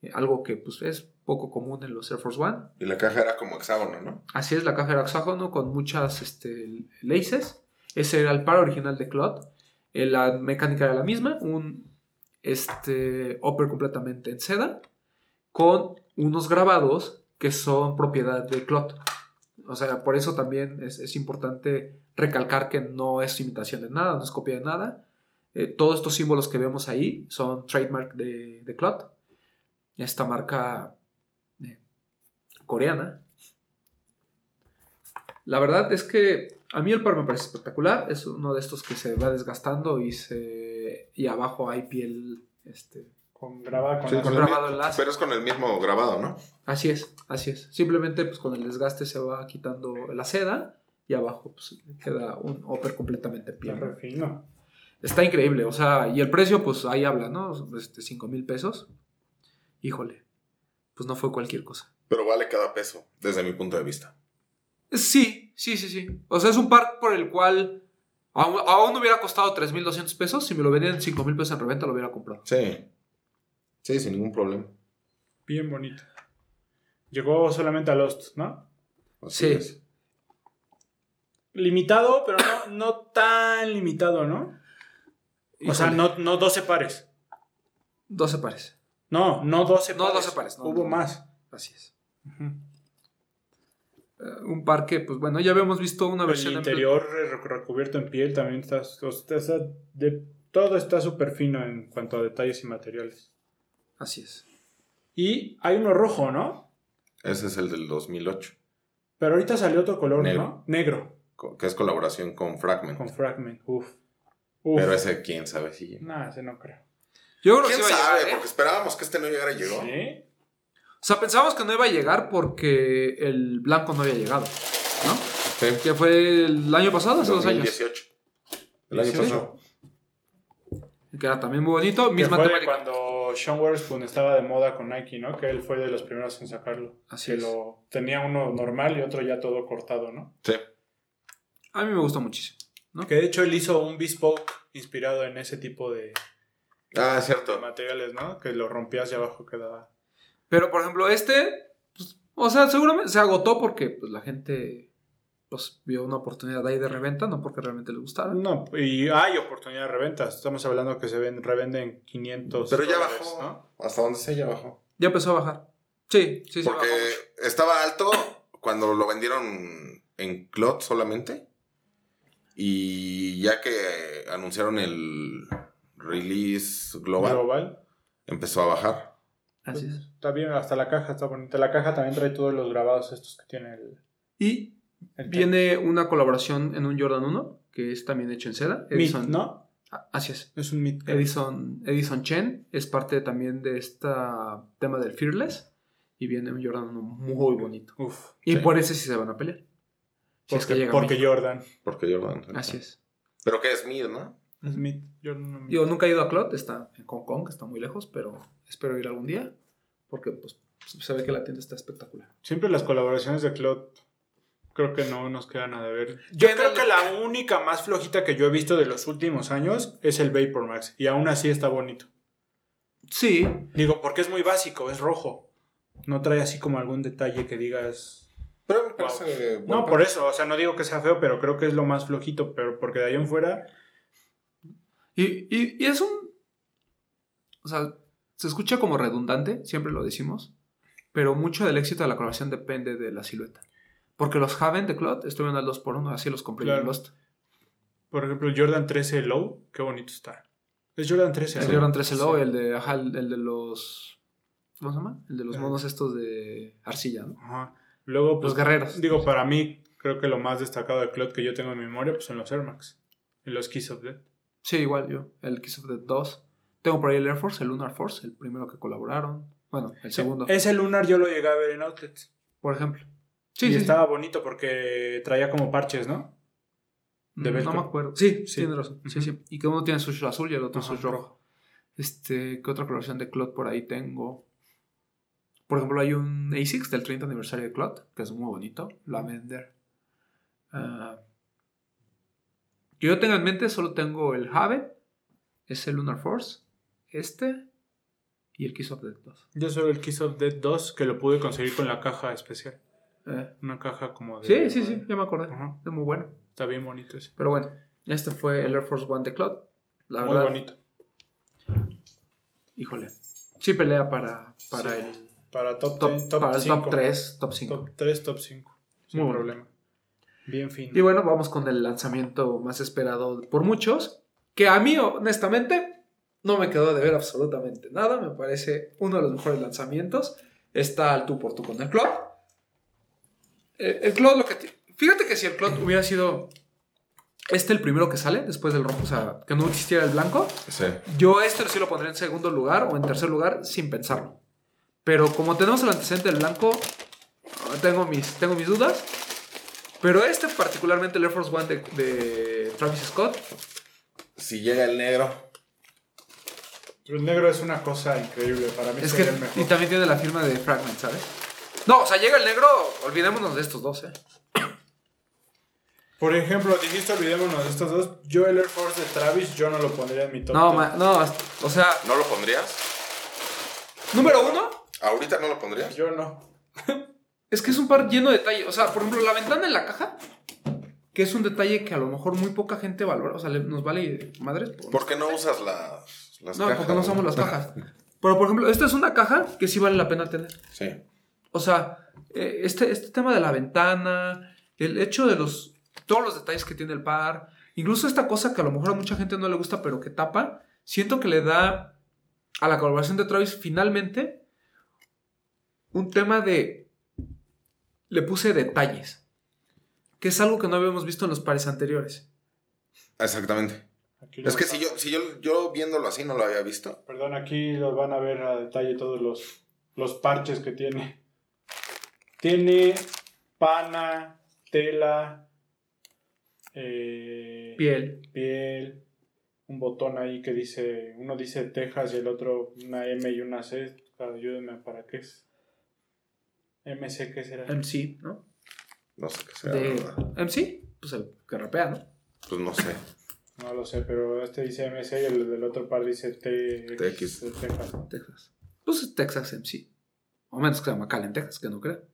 eh, algo que pues es poco común en los Air Force One. Y la caja era como hexágono, ¿no? Así es, la caja era hexágono con muchas este, laces. Ese era el par original de Clot. Eh, La mecánica era la misma, un este, upper completamente en seda, con unos grabados que son propiedad de Clot. O sea, por eso también es, es importante recalcar que no es imitación de nada, no es copia de nada. Eh, todos estos símbolos que vemos ahí son trademark de, Clot. Esta marca eh, coreana. La verdad es que a mí el par me parece espectacular. Es uno de estos que se va desgastando y se y abajo hay piel este, Con grabada con Sí, con el grabado en láser. Pero es con el mismo grabado, ¿no? Así es, así es. Simplemente pues con el desgaste se va quitando la seda y abajo pues queda un upper completamente Está piel. fino. Está increíble, o sea, y el precio pues ahí habla, ¿no? Este, 5 mil pesos. Híjole, pues no fue cualquier cosa. Pero vale cada peso, desde mi punto de vista. Sí, sí, sí, sí. O sea, es un par por el cual aún, aún hubiera costado 3.200 pesos. Si me lo vendían en 5.000 pesos en reventa, lo hubiera comprado. Sí. Sí, sin ningún problema. Bien bonito. Llegó solamente a Lost, ¿no? Así Sí. es. Limitado, pero no, no tan limitado, ¿no? O sea, no, no 12 pares. 12 pares. No, no 12 No, pares. 12 pares, no, Hubo no. más. Así es. Eh, un par que, pues bueno, ya habíamos visto una El versión en- interior re- recubierto en piel también está. o sea, de, todo está súper fino en cuanto a detalles y materiales. Así es. Y hay uno rojo, ¿no? Ese es el del 2008, Pero ahorita salió otro color, Negro. ¿no? Negro. que es colaboración con Fragment. Con fragment. Uf. Uf. Pero ese, quién sabe si. Nah, ese no creo. Yo creo que ¿Quién sí a sabe? llegar, ¿eh? Porque esperábamos que este no llegara y llegó. ¿Sí? O sea, pensábamos que no iba a llegar porque el blanco no había llegado, ¿no? Sí. Que fue el año pasado, hace dos años. 2018. El año 18. pasado. Que era también muy bonito. Que Misma fue de cuando Sean Witherspoon estaba de moda con Nike, ¿no? Que él fue de los primeros en sacarlo. Así que es. lo tenía uno normal y otro ya todo cortado, ¿no? Sí. A mí me gusta muchísimo. Que de hecho él hizo un bespoke inspirado en ese tipo de, Ah, cierto. materiales, ¿no? Que lo rompías y abajo quedaba. Pero, por ejemplo, este, pues, o sea, seguramente se agotó porque pues, la gente pues, vio una oportunidad ahí de reventa, no porque realmente les gustara. No, y hay oportunidad de reventas. Estamos hablando que se ven, revenden 500 Pero ya dólares, bajó. ¿no? Hasta donde sea, ya bajó. Ya empezó a bajar. Sí, sí, sí. Porque bajó mucho. estaba alto cuando lo vendieron en Clot solamente. Y ya que anunciaron el release global, Global. empezó a bajar. Así es. Está bien, hasta la caja está bonita. La caja también trae todos los grabados estos que tiene el... Y el viene una colaboración en un Jordan 1, que es también hecho en seda. Edison, ¿no? Ah, Así es. Es un. Edison, Edison Chen es parte también de este tema del Fearless. Y viene un Jordan 1 muy bonito. Uf. Y Sí. por ese sí se van a pelear. Si es que Porque, porque. Jordan. Porque Jordan. Así es. Pero que es Mid, ¿no? Es. Jordan no- Yo nunca he ido a Clot, está en Hong Kong, está muy lejos, pero espero ir algún día. Porque pues, se ve que la tienda está espectacular. Siempre las colaboraciones de Cloud creo que no nos quedan a deber. Yo Tiene creo que la única más flojita que yo he visto de los últimos años es el Vapor Max. Y aún así está bonito. Sí, Digo, porque es muy básico, es rojo. No trae así como algún detalle que digas. Pero me parece. buen No, por eso, o sea, no digo que sea feo, pero creo que es lo más flojito, pero porque de ahí en fuera, Y, y- y es un. O sea, se escucha como redundante, siempre lo decimos. Pero mucho del éxito de la colaboración depende de la silueta. Porque los Haven de Cloud estuvieron al 2x1, así los compré Claro. en Lost. por ejemplo, Jordan 13 Low, qué bonito está. Es Jordan 13, El ¿no? Jordan 13 Low, Sí. el de, ajá, el, el de los. ¿Cómo se llama? El de los monos estos de arcilla, ¿no? Ajá. Luego, pues, Los guerreros. digo, para mí, creo que lo más destacado de Cloud que yo tengo en mi memoria, pues son los Air Max. Y los Kiss of Death. Sí, igual yo. El Kiss of the 2. Tengo por ahí el Air Force, el Lunar Force, el primero que colaboraron. Bueno, el segundo, Ese Lunar yo lo llegué a ver en Outlets. por ejemplo. Sí, y sí, estaba bonito porque traía como parches, ¿no? de Mm, No me acuerdo. Sí, Sí. tienes razón. Sí, Ujú. sí. Y que uno tiene sushi azul y el otro Ajá, sushi rojo. Este, ¿qué otra colaboración de Cloud por ahí tengo? Por ejemplo, hay un ASICS del 30 aniversario de Cloud, que es muy bonito. Lavender. Ah, que yo tengo en mente, solo tengo el Haven, ese Lunar Force, este y el Kiss of Death 2. Yo solo el Kiss of Death 2 que lo pude conseguir con la caja especial. Eh, Una caja como de. sí, sí, sí, ya me acordé. Es muy bueno. Está bien bonito ese. Pero bueno, este fue el Air Force One de Cloud. La Muy verdad, bonito. híjole. Sí pelea para, para Sí. el Para top, top, 10, top para el 5. top 3, top 5. Top 3, top 5. Sin Muy bueno. problema. Bien fino. Y bueno, vamos con el lanzamiento más esperado por muchos, que a mí honestamente no me quedó de ver absolutamente nada, me parece uno de los mejores lanzamientos. Está al tú por tú con el Cloud. Eh, el Cloud lo que... Fíjate que si el Cloud hubiera sido este el primero que sale después del rojo, o sea, que no existiera el blanco, Sí. yo este sí lo pondría en segundo lugar o en tercer lugar sin pensarlo. Pero como tenemos el antecedente del blanco, tengo mis, tengo mis dudas. Pero este, particularmente el Air Force One de, de Travis Scott, Si llega el negro. El negro es una cosa increíble. Para mí es que el mejor. y también tiene la firma de Fragment, ¿sabes? No, o sea, llega el negro, olvidémonos de estos dos, ¿eh? Por ejemplo, dijiste olvidémonos de estos dos. Yo el Air Force de Travis, yo no lo pondría en mi top. No, 10. ma- no, o sea, ¿No lo pondrías? número uno, ¿Ahorita no lo pondrías? Yo no. Es que es un par lleno de detalle. O sea, por ejemplo, la ventana en la caja, que es un detalle que a lo mejor muy poca gente valora. O sea, le- nos vale madres. por- ¿Por qué no usas las, las No, cajas? porque no usamos las cajas. Pero, por ejemplo, esta es una caja que sí vale la pena tener. Sí. O sea, eh, este, este tema de la ventana, el hecho de los. Todos los detalles que tiene el par, incluso esta cosa que a lo mejor a mucha gente no le gusta, pero que tapa, siento que le da a la colaboración de Travis finalmente un tema de. Le puse detalles, que es algo que no habíamos visto en los pares anteriores. Exactamente. Aquí Es que si yo, si yo, yo viéndolo así no lo había visto. Perdón, aquí los van a ver a detalle todos los, los parches que tiene. Tiene pana, tela, eh, Piel. piel, un botón ahí que dice, uno dice Texas y el otro una M y una C. Ayúdenme para qué es. MC, ¿qué será? MC, ¿no? No sé qué. De verdad. MC, pues el que rapea, ¿no? Pues no sé. No lo sé, pero este dice MC y el del otro par dice TX. Texas. Texas. Pues es Texas MC. O menos que se llama Cal en Texas, que no creo.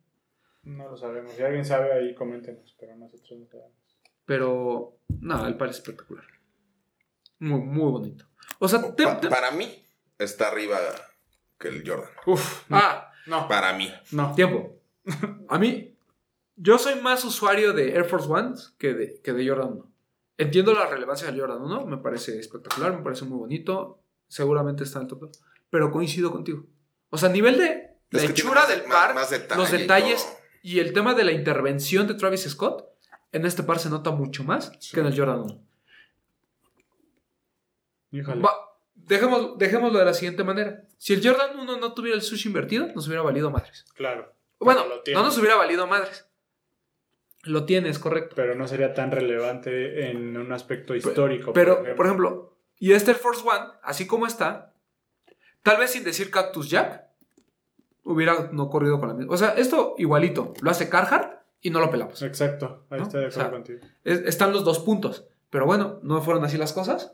No lo sabemos. Si alguien sabe ahí, coméntenos, pero nosotros no sabemos. Pero, no, el par es espectacular. Muy, muy bonito. O sea, te- Pa- te- para mí está arriba que el Jordan. Uf, ah, no, Para mí. no. tiempo. A mí, yo soy más usuario de Air Force Ones que de, que de Jordan 1. Entiendo la relevancia del Jordan 1, me parece espectacular, me parece muy bonito. Seguramente está en el top. Pero coincido contigo. O sea, a nivel de la Es que hechura más- del más- par, más detalle los detalles todo. Y el tema de la intervención de Travis Scott, en este par se nota mucho más Sí. que en el Jordan 1. Híjole. Va, dejemos, dejémoslo de la siguiente manera. Si el Jordan 1 no tuviera el sushi invertido, nos hubiera valido madres. Claro. Bueno, no nos hubiera valido madres. Lo tienes, correcto. Pero no sería tan relevante en un aspecto histórico. Pero, por ejemplo, y este Air Force One, así como está, tal vez sin decir Cactus Jack, hubiera no corrido con la misma. O sea, esto igualito, lo hace Carhartt y no lo pelamos. Exacto, ahí ¿No? está de O sea, acuerdo contigo. Es- están los dos puntos. Pero bueno, no fueron así las cosas.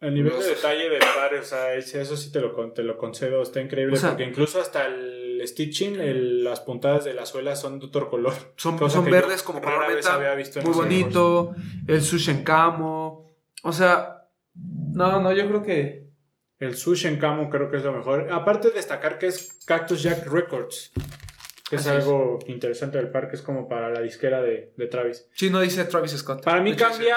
El nivel Los- de detalle del par, o sea, eso sí te lo, te lo concedo, está increíble. O sea- porque incluso hasta el stitching, el- las puntadas de la suela son de otro color. Son, son verdes como color meta, visto muy bonito, el sushi en camo, o sea, no, no, yo creo que El sushi en camo creo que es lo mejor. Aparte de destacar que es Cactus Jack Records, que es Así es. algo interesante del par, que es como para la disquera de, de Travis. sí, no dice Travis Scott. Para mí cambia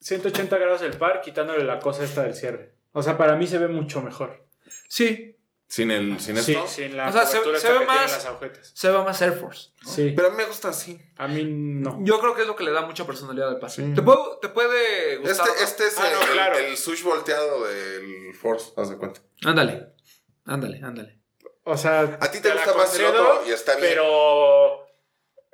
180 grados el par quitándole la cosa esta del cierre. O sea, para mí se ve mucho mejor. Sí, Sin el, sin Sí, esto. sin la O sea, se- ve más- las se va más Air Force. Sí, Pero a mí me gusta así. a mí no. Yo creo que es lo que le da mucha personalidad al pase. Sí. Te, puedo- te puede gustar. Este, este es Ah, el, no, el- claro. el sush volteado del Force, haz de cuenta. Ándale, ándale, ándale. O sea, A ti te gusta más el otro y está bien. Pero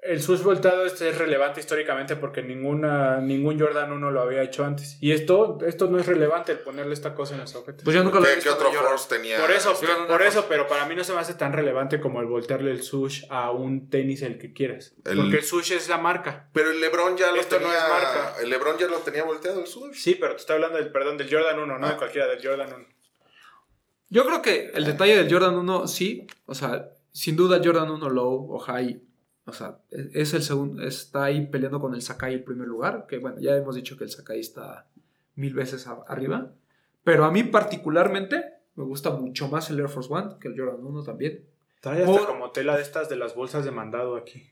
el sus voltado este es relevante históricamente porque ninguna, ningún Jordan 1 lo había hecho antes. Y esto, esto no es relevante el ponerle esta cosa en las agujetas. Pues yo nunca lo he ¿Qué, visto. qué otro. Force tenía? por eso, este? Por eso, pero para mí no se me hace tan relevante como el voltearle el sush a un tenis el que quieras. El- Porque el sush es la marca. Pero el LeBron ya lo Esto no tenía. es marca. El LeBron ya lo tenía volteado el sush. Sí, pero te estoy hablando del, perdón, del Jordan 1, no Ah. de cualquiera, del Jordan 1. Yo creo que el detalle del Jordan 1, sí. O sea, sin duda Jordan 1 low o high. O sea, es es el segundo. Está ahí peleando con el Sakai el primer lugar. Que bueno, ya hemos dicho que el Sakai está mil veces a- arriba. Pero a mí particularmente me gusta mucho más el Air Force One que el Jordan 1 también. Trae hasta Por- como tela de estas de las bolsas de mandado aquí.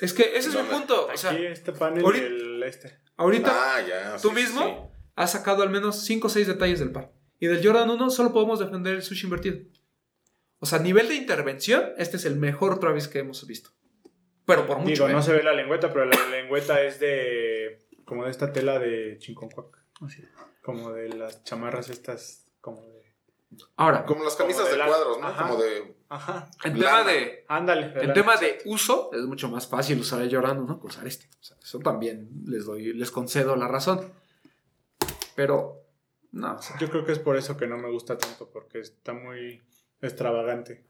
Es que ese es mi punto. O Aquí sea, este panel ahorita- y el este. ahorita Ah, ya. tú sí, mismo sí. has sacado al menos 5 o 6 detalles del par. Y del Jordan 1 solo podemos defender el sushi invertido. O sea, a nivel de intervención, este es el mejor Travis que hemos visto. Pero por mucho. Digo, ¿eh? no se ve la lengüeta, pero la lengüeta es de. como de esta tela de chinconcuac. Así. Como de las chamarras estas. Como de. Ahora, Como las Como camisas de de, la- cuadros, ¿no? Ajá. Como de. Ajá. en tema de. Ándale. En tema de uso, es mucho más fácil usar el Jordan 1 que usar este. O sea, eso también les doy, les concedo la razón. Pero, no. o sea, Yo creo que es por eso que no me gusta tanto, porque está muy extravagante.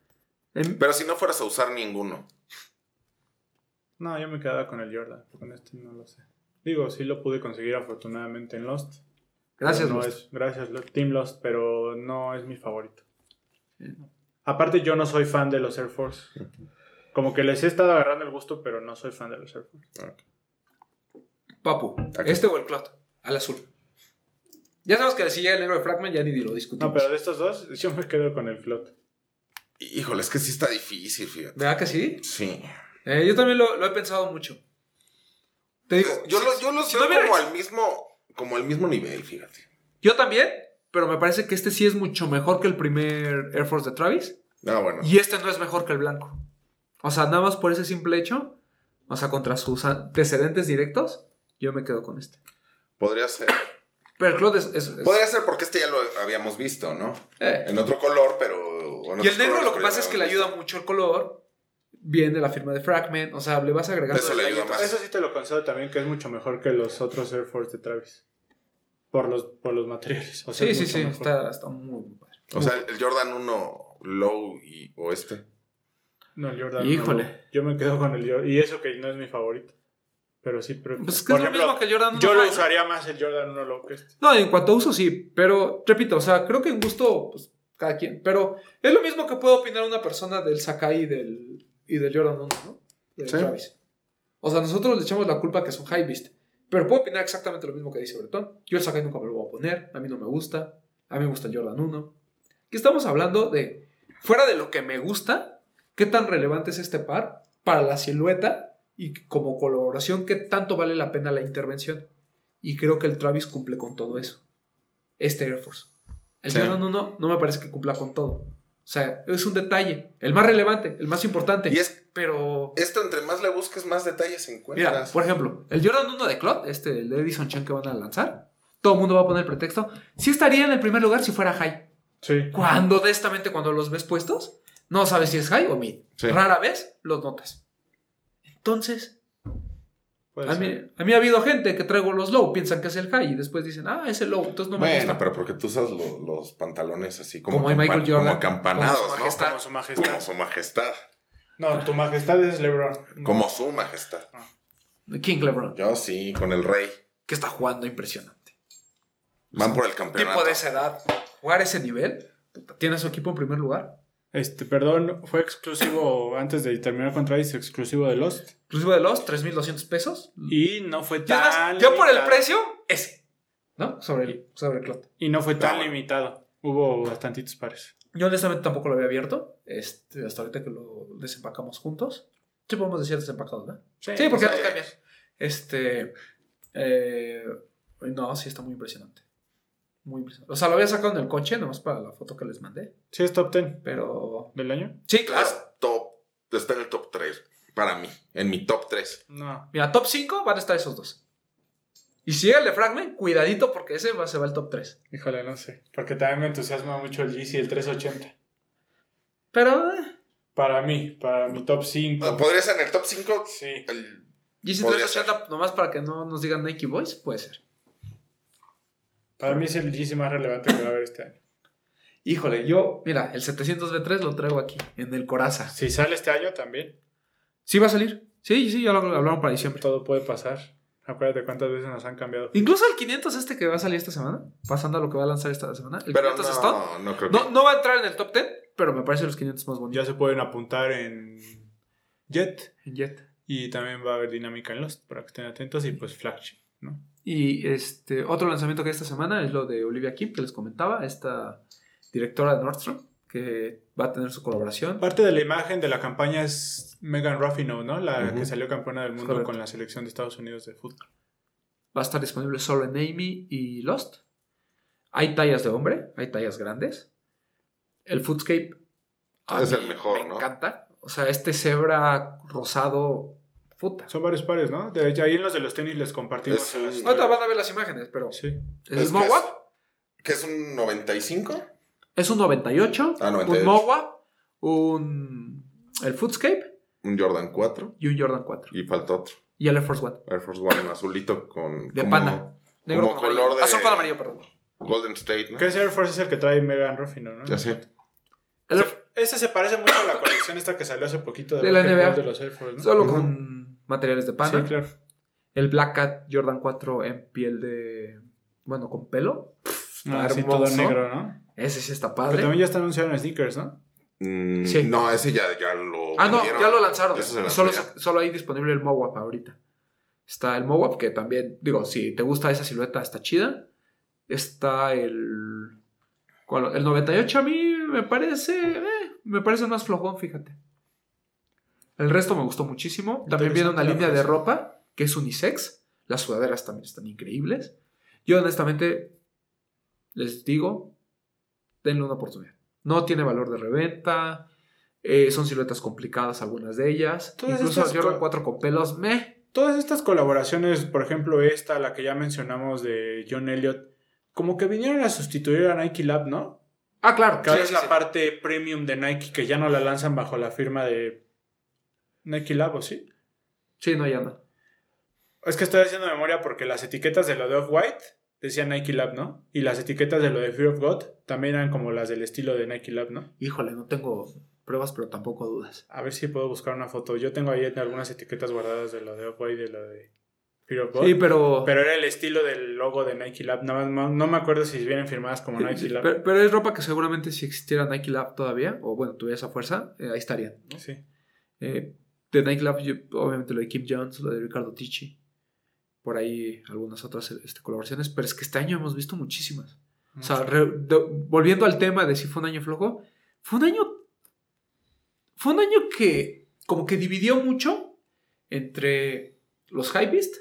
en- Pero si no fueras a usar ninguno. No, yo me quedaba con el Jordan. Con este no lo sé. Digo, sí lo pude conseguir afortunadamente en Lost. gracias, no Lost. es- gracias, Team Lost, pero no es mi favorito. Aparte, yo no soy fan de los Air Force. *laughs* Como que les he estado agarrando el gusto, pero no soy fan de los Air Force. Papu, este o el Clot, al azul. Ya sabemos que si llega el negro de Fragment, ya ni lo discutimos. No, pero de estos dos, yo me quedo con el Flot. Híjole, es que sí está difícil, fíjate. ¿Verdad que sí? Sí. Eh, yo también lo, lo he pensado mucho. Te digo, Yo, si- lo- yo si veo como al mismo. Como al mismo nivel, fíjate. Yo también, pero me parece que este sí es mucho mejor que el primer Air Force de Travis. Ah, bueno. Y este no es mejor que el blanco. O sea, nada más por ese simple hecho, o sea, contra sus antecedentes directos, yo me quedo con este. Podría ser. Pero el Clot es... es- es- Podría ser porque este ya lo habíamos visto, ¿no? eh. En otro color, pero. Y el negro lo que pasa es que le ayuda mucho el color. Viene la firma de Fragment. O sea, le vas agregando... Eso le ayuda detallitos. más. Eso sí te lo concedo también, que es mucho mejor que los otros Air Force de Travis. Por los, por los materiales. O sea, Sí, sí, sí. mejor. Está, está muy padre. visto. O sea, el Jordan 1 low y, o este. No, el Jordan. Híjole. no. yo me quedo con el Jordan. Y eso que no es mi favorito. Pero sí, pero. Pues es que es lo mismo que el Jordan 1 Yo lo usaría más el Jordan 1 Low que este. No, en cuanto a uso sí, pero repito, o sea, creo que en gusto, pues cada quien. Pero es lo mismo que puede opinar una persona del Sakai y del, y del Jordan 1, ¿no? Del Sí. Travis. O sea, nosotros le echamos la culpa que son high beast. Pero puedo opinar exactamente lo mismo que dice Bretón. Yo el Sakai nunca me lo voy a poner, a mí no me gusta, a mí me gusta el Jordan 1. Aquí estamos hablando de, fuera de lo que me gusta, qué tan relevante es este par para la silueta y como colaboración, qué tanto vale la pena la intervención. Y creo que el Travis cumple con todo eso. Este Air Force. El Sí. Jordan 1 no me parece que cumpla con todo. O sea, es un detalle, el más relevante, el más importante. Y es Pero, esto, entre más le busques, más detalles mira, encuentras. por ejemplo, el Jordan 1 de Clot, este, el de Edison Chen que van a lanzar, todo el mundo va a poner el pretexto. Sí estaría en el primer lugar si fuera high. Sí. Cuando, honestamente, cuando los ves puestos, no sabes si es high o mid. Sí. Rara vez los notas. Entonces, a mí, a mí ha habido gente que traigo los low, piensan que es el high y después dicen, ah, es el low, entonces no me bueno, gusta. pero porque tú usas lo- los pantalones así como, Como de Michael Jordan. como acampanados, Como su ¿no? majestad. Como su majestad. Como su majestad. No, tu majestad es LeBron. Como su majestad. King LeBron, Yo sí, con el rey. que está jugando impresionante. Van por el tipo campeonato. de esa edad, jugar ese nivel, tiene a su equipo en primer lugar. Este, perdón, fue exclusivo, antes de terminar con Travis, exclusivo de Lost. Inclusive de los 3.200 pesos. Y no fue tan yo por el precio, ese. ¿No? Sobre el, sobre el clot. Y no fue tan No. limitado. Hubo bastantitos pares. Yo honestamente tampoco lo había abierto. Este, hasta ahorita que lo desempacamos juntos. Sí podemos decir desempacados, ¿verdad? Sí, porque sí. nos cambian. Este. eh, no, sí está muy impresionante. Muy impresionante. O sea, lo había sacado en el coche, nomás para la foto que les mandé. Sí, es top 10 Pero. del año. Sí, claro. Es top. Está en el top 3. Para mí. En mi top 3. No. Mira, top 5 van a estar esos dos. Y si llega el de Fragment, cuidadito porque ese va, se va al top 3. Híjole, no sé. Porque también me entusiasma mucho el GC, el 380. Pero. eh, Para mí, para mi top 5. ¿Podría ser en el top 5? Sí. El... GC Podría 380, nomás para que no nos digan Nike Boys, puede ser. Para mí es el GC más relevante que va a haber este año. Híjole, yo, mira, el 700B3 lo traigo aquí, en el Coraza. Si sale este año también, Sí va a salir. Sí, sí, ya lo hablaron para diciembre. todo puede pasar. Acuérdate cuántas veces nos han cambiado. Incluso el 500 este que va a salir esta semana, pasando a lo que va a lanzar esta semana, el Pero 500 Stone, no, no creo que. no, no va a entrar en el top 10, pero me parece los 500 más bonitos. Ya se pueden apuntar en Jet. En Jet. Y también va a haber dinámica en Lost, para que estén atentos. Y pues Flagship, ¿no? Y este otro lanzamiento que hay esta semana es lo de Olivia Kim, que les comentaba, esta directora de Nordstrom, que va a tener su colaboración. Parte de la imagen de la campaña es Megan Rapinoe, ¿no? La que salió campeona del mundo Correcto. con la selección de Estados Unidos de fútbol. Va a estar disponible solo en Amy y Lost. Hay tallas de hombre, hay tallas grandes. El Foodscape Es el mejor, me ¿no? encanta. O sea, este cebra rosado, puta. Son varios pares, ¿no? De hecho, ahí en los de los tenis les compartimos. Es en las un- historias. Ahorita van a ver las imágenes, pero Sí. es Es que Mowap. ¿Qué es un 95? Es un 98, Ah, un 98. Mowap, un el Foodscape Un Jordan 4. y un Jordan 4. Y falta otro. Y el Air Force One. Air Force One azulito con. De como pana. Negro como con color amarillo. de- Azul con amarillo, perdón. Golden State, ¿no? Que ese Air Force es el que trae Megan Rapinoe, ¿no? Ya sé. El Se- Air- Ese se parece mucho a la colección esta que salió hace poquito De la basketball NBA. de los Air Force, ¿no? Solo con materiales de pana. Sí, claro. El Black Cat Jordan 4 en piel de. Bueno, con pelo. Ah, sí, todo negro, ¿no? Ese sí está Pero padre. también ya está anunciado en sneakers, ¿no? Mm, Sí. No, ese ya, ya lo. Ah, no, ya lo lanzaron. Eso Solo, solo hay disponible el Mowap ahorita. Está el Mowap, que también, digo, si te gusta esa silueta, está chida. Está el. ¿cuál? El 98 a mí me parece. eh, me parece más flojón, fíjate. El resto me gustó muchísimo. También viene una línea de ropa que es unisex. Las sudaderas también están increíbles. Yo, honestamente, les digo, denle una oportunidad. No tiene valor de reventa. eh, son siluetas complicadas algunas de ellas. Todas Incluso Jordan co- 4 con pelos, meh. Todas estas colaboraciones, por ejemplo, esta, la que ya mencionamos de John Elliott, como que vinieron a sustituir a Nike Lab, ¿no? Ah, claro. Que ahora es sí, la sí. parte premium de Nike que ya no la lanzan bajo la firma de Nike Lab, ¿o sí? Sí, no, ya no. Es que estoy haciendo memoria porque las etiquetas de lo de Off-White decían Nike Lab, ¿no? Y las etiquetas de lo de Fear of God también eran como las del estilo de Nike Lab, ¿no? Híjole, no tengo pruebas, pero tampoco dudas. A ver si puedo buscar una foto. Yo tengo ahí algunas etiquetas guardadas de lo de Off-White y de lo de Fear of God. Sí, pero. Pero era el estilo del logo de Nike Lab. Nada más no, no me acuerdo si vienen firmadas como Nike Sí, Lab. pero, pero es ropa que seguramente si existiera Nike Lab todavía, o bueno, tuviera esa fuerza, eh, ahí estarían. Sí. Eh, de yo- obviamente lo de Kim Jones, lo de Ricardo Ticci, por ahí algunas otras este, colaboraciones, pero es que este año hemos visto muchísimas. O sea, re- de- volviendo al tema de si fue un año flojo, fue un año. Fue un año que como que dividió mucho entre los hypebeast,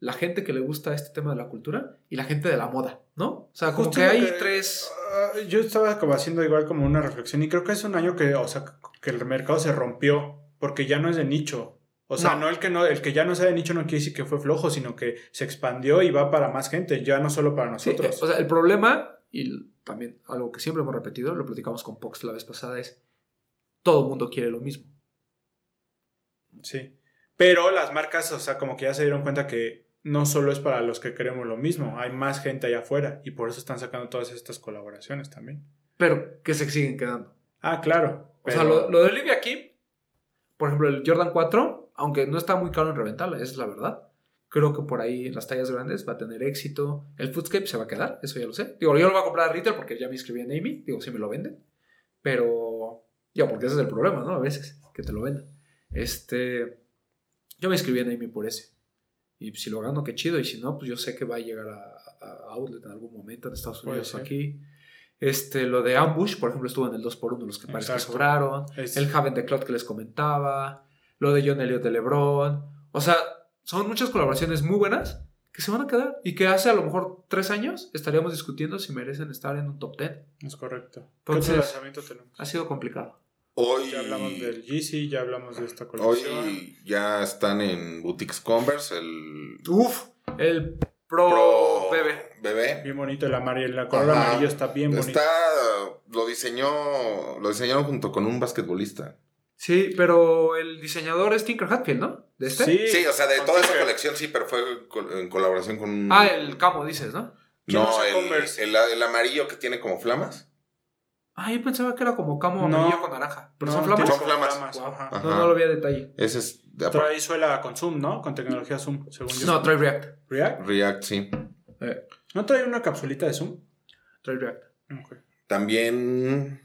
la gente que le gusta este tema de la cultura y la gente de la moda, ¿no? O sea, como Justo que hay que- tres. Ah, yo estaba como haciendo igual como una reflexión y creo que es un año que, o sea, que el mercado se rompió porque ya no es de nicho. O sea, No. no, el que no, el que ya no sea de nicho no quiere decir que fue flojo, sino que se expandió y va para más gente, ya no solo para nosotros. eh, o sea, el problema, y también algo que siempre hemos repetido, lo platicamos con Pox la vez pasada, es todo el mundo quiere lo mismo. Sí. Pero las marcas, o sea, como que ya se dieron cuenta que no solo es para los que queremos lo mismo, hay más gente allá afuera y por eso están sacando todas estas colaboraciones también. Pero que se siguen quedando. Ah, claro. O sea, lo, lo de Olivia Kim, por ejemplo, el Jordan 4, aunque no está muy caro en reventarla, es la verdad. Creo que por ahí en las tallas grandes va a tener éxito. El Foodscape se va a quedar, eso ya lo sé. Digo, yo lo voy a comprar a retail porque ya me inscribí en Amy. Digo, si me lo venden. Pero, ya, porque ese es el problema, ¿no? A veces, que te lo venden. Este, yo me inscribí en Amy por ese. Y si lo gano, qué chido. Y si no, pues yo sé que va a llegar a, a Outlet en algún momento en Estados Unidos aquí. Este, lo de Ambush, por ejemplo, estuvo en el 2x1, los que parece que sobraron. Es- El Haven the Cloud que les comentaba. Lo de John Elliott de LeBron. O sea, son muchas colaboraciones muy buenas que se van a quedar. Y que hace a lo mejor tres años estaríamos discutiendo si merecen estar en un top 10. Es correcto. ¿Qué Entonces- otro lanzamiento tenemos? Ha sido complicado. Hoy, Ya hablamos del Yeezy, ya hablamos de esta colección. hoy ya están en Boutiques Converse, el Uf, el Pro, Pro Bebe. Bebé. Bien bonito el amarillo, el color Ajá. amarillo está bien bonito. Está, lo diseñó, lo diseñaron junto con un basquetbolista. Sí, pero el diseñador es Tinker Hatfield, ¿no? ¿De este? Sí, Sí, o sea, de toda esa colección sí, pero fue en colaboración con un... Ah, el Camo, dices, ¿no? ¿Quién No, el, el, el amarillo que tiene como flamas. Ah, yo pensaba que era como Camo No. amarillo con naranja. Pero No, son flamas. tiene Son como flamas. Wow. ajá. Ajá. No, no lo vi a detalle. Ese es de Trae suela con Zoom, ¿no? Con tecnología Zoom, según yo. No, trae React. ¿React? React, sí. Eh, ¿No trae una capsulita de Zoom? trae React. Ok. También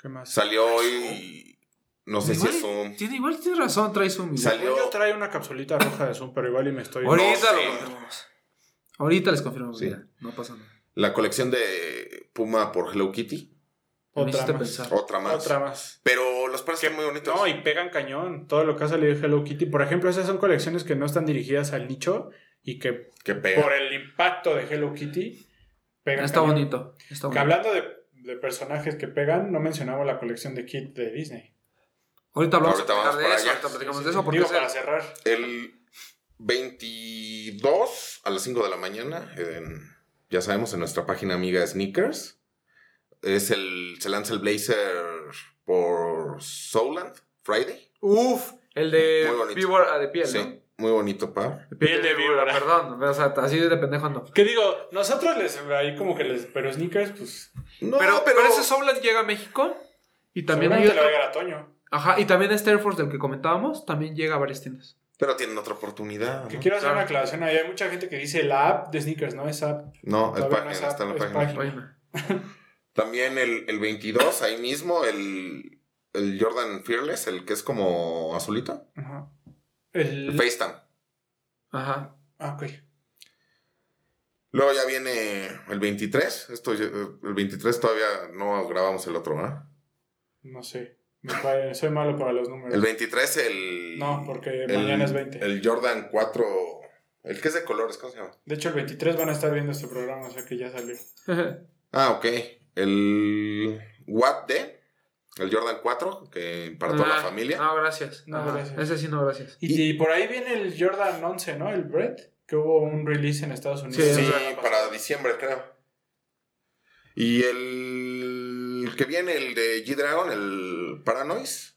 ¿Qué más? salió hoy, no sé si es un... Tiene, igual tienes razón, trae Zoom. Salió- yo trae una capsulita roja de Zoom, pero igual y me estoy... Ahorita No lo confirmamos. Ahorita les confirmamos. Sí. mira, no pasa nada. La colección de Puma por Hello Kitty. Otra más. pensar. Otra más. Otra más. Pero los pares están muy bonitos. No, y pegan cañón. Todo lo que ha salido de Hello Kitty. Por ejemplo, esas son colecciones que no están dirigidas al nicho y que que pega. por el impacto de Hello Kitty pegan Está cañón. bonito. Está Que bonito. hablando de, de personajes que pegan, no mencionamos la colección de Kit de Disney. Ahorita hablamos Ahorita vamos de para eso. allá. Ahorita platicamos Sí, de sí, eso sí. porque Digo, para el- cerrar. El 22 a las 5 de la mañana, en- ya sabemos, en nuestra página amiga Sneakers, es el, se lanza el Blazer por Soulland Friday. Uf, el de Muy bonito. víbora de piel, Sí, ¿no? Muy bonito par. Piel de víbora. Perdón, o sea, así de pendejo no. Que digo, nosotros les ahí como que les. Pero sneakers, pues. No, pero, pero ese Soulard llega a México y también hay otro. a Toño. Ajá, y también este Air Force del que comentábamos también llega a varias tiendas. pero tienen otra oportunidad. Que quiero hacer Claro. una aclaración ahí. Hay mucha gente que dice la app de sneakers, no es app. No, es no página, es está en la página. *laughs* También el, el 22, ahí mismo, el, el Jordan Fearless, el que es como azulito. Ajá. El El. FaceTime. Ajá. Ah, ok. Luego ya viene el 23. Esto, el 23 todavía no grabamos el otro, ¿verdad? No sé. Soy malo para los números. El 23, el. No, porque el- mañana es 20. El Jordan 4. El que es de colores, ¿cómo se llama? De hecho, el 23 van a estar viendo este programa, o sea que ya salió. Ah, ok. El Watt D. El Jordan 4, que para toda la Ah, familia. No, gracias. No, gracias. Ese sí, no, gracias. Y, y por ahí viene el Jordan 11, ¿no? El Brett, que hubo un release en Estados Unidos. Sí, Sí, para diciembre, creo. Y el que viene, el de G-Dragon, el Paranoise.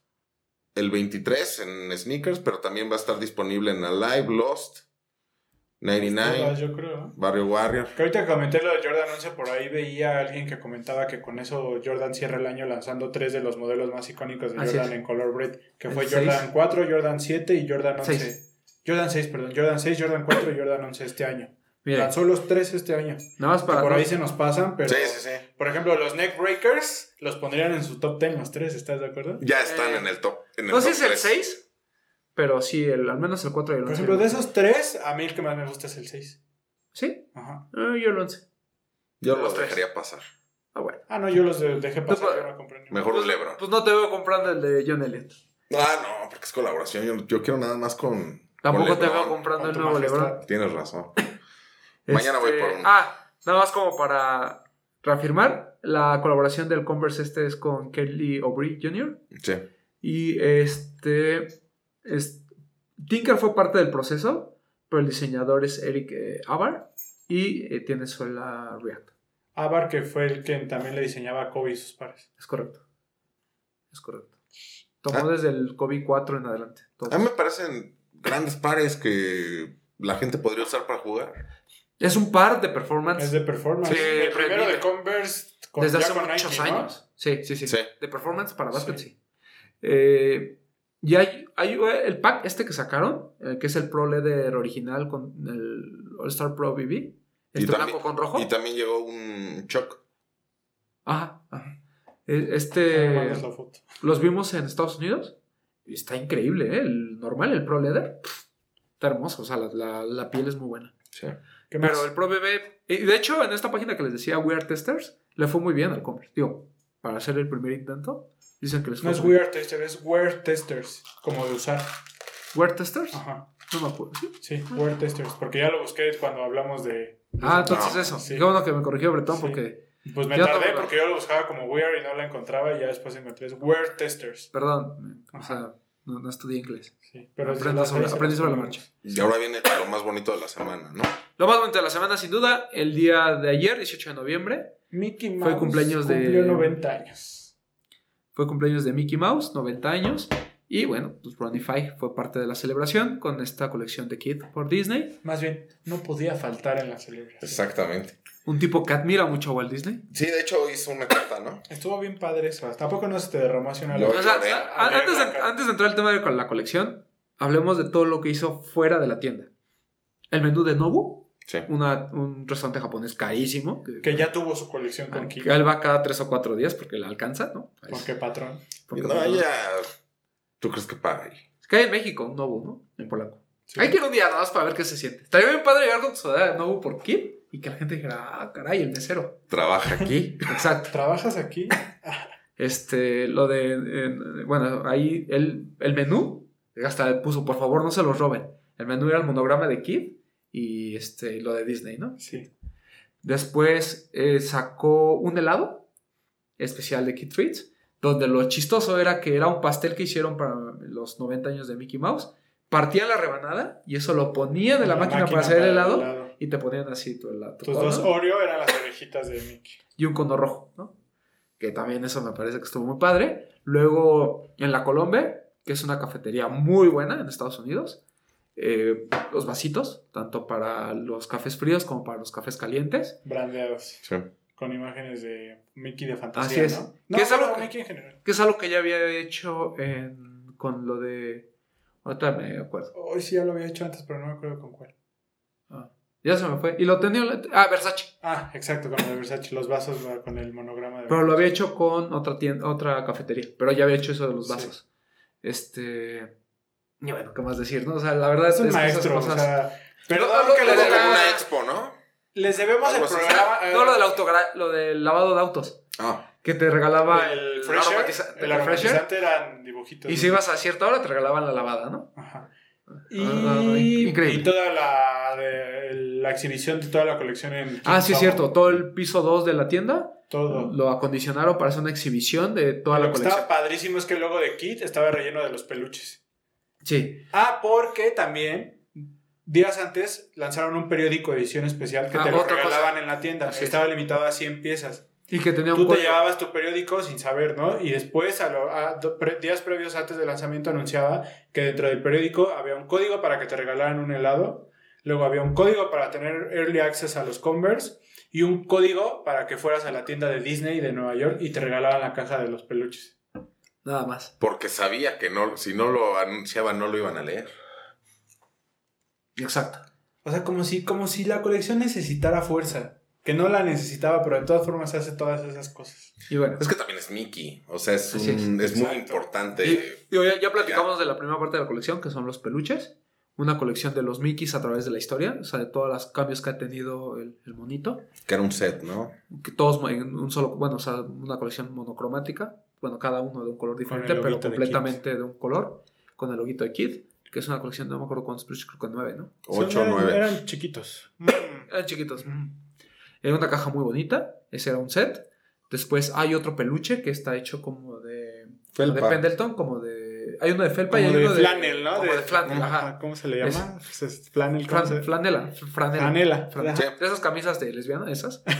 El 23 en sneakers, pero también va a estar disponible en Alive, Lost, 99, Todas, yo creo. Barrio Warrior. Que ahorita comenté lo de Jordan 11, por ahí veía a alguien que comentaba que con eso Jordan cierra el año lanzando tres de los modelos más icónicos de Así Jordan es. en color red, que El fue seis. Jordan 4, Jordan 7 y Jordan 11. Seis. Jordan 6, perdón, Jordan 6, Jordan 4 y Jordan 11 este año. Mira, Lanzó los tres este año. nada más para. por ahí se nos pasan, pero Sí, sí, sí. por ejemplo, los neck breakers los pondrían en su top 10 los tres, ¿estás de acuerdo? Ya están Eh, en el top. En el No top es el tres. 6, pero sí, el, al menos el 4 y el 11. Por ejemplo, de esos tres, a mí el que más me gusta es el 6. ¿Sí? Ajá. Ah, yo el 11. Yo Los los tres. dejaría pasar. Ah, bueno. Ah, no, yo los de- dejé pasar, Pues, yo no compré. Mejor Pues, Lebron. pues no te veo comprando el de John Elliott. Ah, no, porque es colaboración. Yo, yo quiero nada más con. Tampoco con te veo comprando el nuevo majestad. LeBron. Tienes razón. *laughs* Mañana voy por uno. Ah, nada más como para reafirmar, la colaboración del Converse este es con Kelly O'Brien Jr. Sí. Y este, es- Tinker fue parte del proceso, pero el diseñador es Eric eh, Avar y eh, tiene suela React. Abar, que fue el que también le diseñaba a Kobe y sus pares. Es correcto. Es correcto. Tomó Ah. desde el COVID 4 en adelante. todos. A mí me parecen grandes pares que la gente podría usar para jugar. Es un par de performance Es de performance. Sí, el primero de Converse con, desde hace con muchos Nike, ¿no? años. Sí, sí, sí, Sí. De performance para básquet, Sí. sí. Eh, Y hay, hay eh, el pack este que sacaron, eh, que es el Pro Leather original con el All Star Pro BB. Y Este blanco con rojo. Y también llegó un Choc. Ajá, ajá. Me Este. mandas la foto. Los vimos en Estados Unidos. Y está increíble, ¿eh? El normal, el Pro Leather. pff, Está hermoso. O sea, la, la- la piel es muy buena. Sí. Pero el Pro BB. Y de hecho, en esta página que les decía, We Are Testers, le fue muy bien al Converse. Digo, para hacer el primer intento, dicen que les fue No es. Weird Tester, es Weird Testers. Como de usar. We Are Testers. Ajá. No me acuerdo. ¿sí? Sí, Weird Testers. Porque ya lo busqué cuando hablamos de. Ah, entonces No, eso. sí. Qué bueno que me corrigió Bretón Sí. porque. Pues me tardé no- porque yo lo buscaba como Weird y no la encontraba y ya después encontré. Es Weird Testers. Perdón. O sea, no, no estudié inglés. Sí, pero las sobre- aprendí sobre la aprendimos. Y ahora viene lo más bonito de la semana, ¿no? Lo más bonito de la semana, sin duda, el día de ayer, 18 de noviembre, Mickey Fue Mouse cumpleaños de- cumplió 90 años. Fue cumpleaños de Mickey Mouse, 90 años. Y bueno, pues fue parte de la celebración con esta colección de Kid por Disney. Más bien, no podía faltar en la celebración. Exactamente. Un tipo que admira mucho a Walt Disney. Sí, de hecho hizo una carta, ¿no? Estuvo bien padre eso. Tampoco no se te derramó así una O sea, antes, de, antes de entrar al tema de la colección, hablemos de todo lo que hizo fuera de la tienda. El menú de Nobu, Sí. una- un restaurante japonés carísimo. Que, Que ya tuvo su colección con Kid. que él va cada tres o cuatro días porque le alcanza, ¿no? Porque patrón. Porque- no, ella. ¿Tú crees que paga ahí? Es que hay en México un Nobu, ¿no? En polaco. Sí. Hay que ir un día nada más para ver qué se siente. Estaría bien padre llegar con tu de Nobu por Kid y que la gente dijera, ah, caray, el mesero. Trabaja aquí. *laughs* Exacto. ¿Trabajas aquí? Este, lo de, en- bueno, ahí el, el menú, hasta puso, por favor, no se los roben. El menú era el monograma de Kid y este, lo de Disney, ¿no? Sí. Después eh, sacó un helado especial de Kid Treats, donde lo chistoso era que era un pastel que hicieron para los 90 años de Mickey Mouse. Partían la rebanada y eso lo ponían en la, máquina, para hacer el helado y te ponían así tu helado. tu Tus cono, dos Oreo eran las orejitas de Mickey. y un cono rojo, ¿no? Que también eso me parece que estuvo muy padre. Luego en la Colombe, que es una cafetería muy buena en Estados Unidos, eh, los vasitos, tanto para los cafés fríos como para los cafés calientes. Brandeados. Sí. Con imágenes de Mickey de fantasía, Así es. ¿no? ¿Qué No, es algo no, que- Mickey en general. Que es algo que ya había hecho en- con lo de... Ahorita me acuerdo. Hoy sí ya lo había hecho antes, pero no me acuerdo con cuál. Ah, ya se me fue. Y lo tenía... Ah, Versace. Ah, exacto, con el de Versace. Los vasos va con el monograma de Pero lo había hecho con otra tienda, otra cafetería. Pero ya había hecho eso de los Sí. vasos. Este... Y bueno, ¿qué más decir? ¿no? O sea, la verdad Es un que esas maestro, cosas- o sea... Perdón No, no, que lo les debemos, una expo, ¿no? les debemos el programa... eh, No, lo del, autogra- lo del lavado de autos. Ah, Que te regalaba el el, Fresher, aromatiza- el el Fresher, aromatizante eran dibujitos. Y si ibas a cierta hora, te regalaban la lavada, ¿no? Ajá. Ah, Y, increíble. y toda la, de- la exhibición de toda la colección en Ah, sí, es cierto. Todo el piso 2 de la tienda Todo. lo acondicionaron para hacer una exhibición de toda Lo la que colección. estaba padrísimo es que el logo de Kit estaba relleno de los peluches. Sí. Ah, porque también días antes lanzaron un periódico de edición especial que Ah, te lo cosa. regalaban en la tienda. Así es. estaba limitado a 100 piezas. Y que tenía un Tú te llevabas tu periódico sin saber, ¿no? Y después, a lo- a do- pre- días previos antes del lanzamiento, anunciaba que dentro del periódico había un código para que te regalaran un helado. Luego había un código para tener early access a los Converse. Y un código para que fueras a la tienda de Disney de Nueva York y te regalaban la caja de los peluches. Nada más. porque sabía que no, si no lo anunciaban, no lo iban a leer. Exacto. O sea, como si, como si la colección necesitara fuerza. Que no la necesitaba, pero de todas formas hace todas esas cosas. Y bueno. Es que también es Mickey. O sea, es, un- es, muy importante. Y- digo, ya, ya platicamos de la primera parte de la colección, que son los peluches. Una colección de los Mickeys a través de la historia. O sea, de todos los cambios que ha tenido el, el monito. Que era un set, ¿no? Que todos en un solo. Bueno, o sea, una colección monocromática. Bueno, cada uno de un color diferente, pero de completamente de, un color. Con el loguito de Kid. Que es una colección, no me acuerdo cuántos peluches, creo que nueve, ¿no? 8 o 9. Eran chiquitos. Mm. Eran chiquitos. Era una caja muy bonita. Ese era un set. Después hay otro peluche que está hecho como de. como de Felpa. Pendleton, como de. Hay uno de felpa Como y hay de uno de. flannel, ¿no? Como de, flannel, ajá. ¿Cómo se le llama? Pues es flannel. ¿cómo Fran- se- flanela. Franela. Franela. Sí. De esas camisas de lesbiana, esas. *laughs*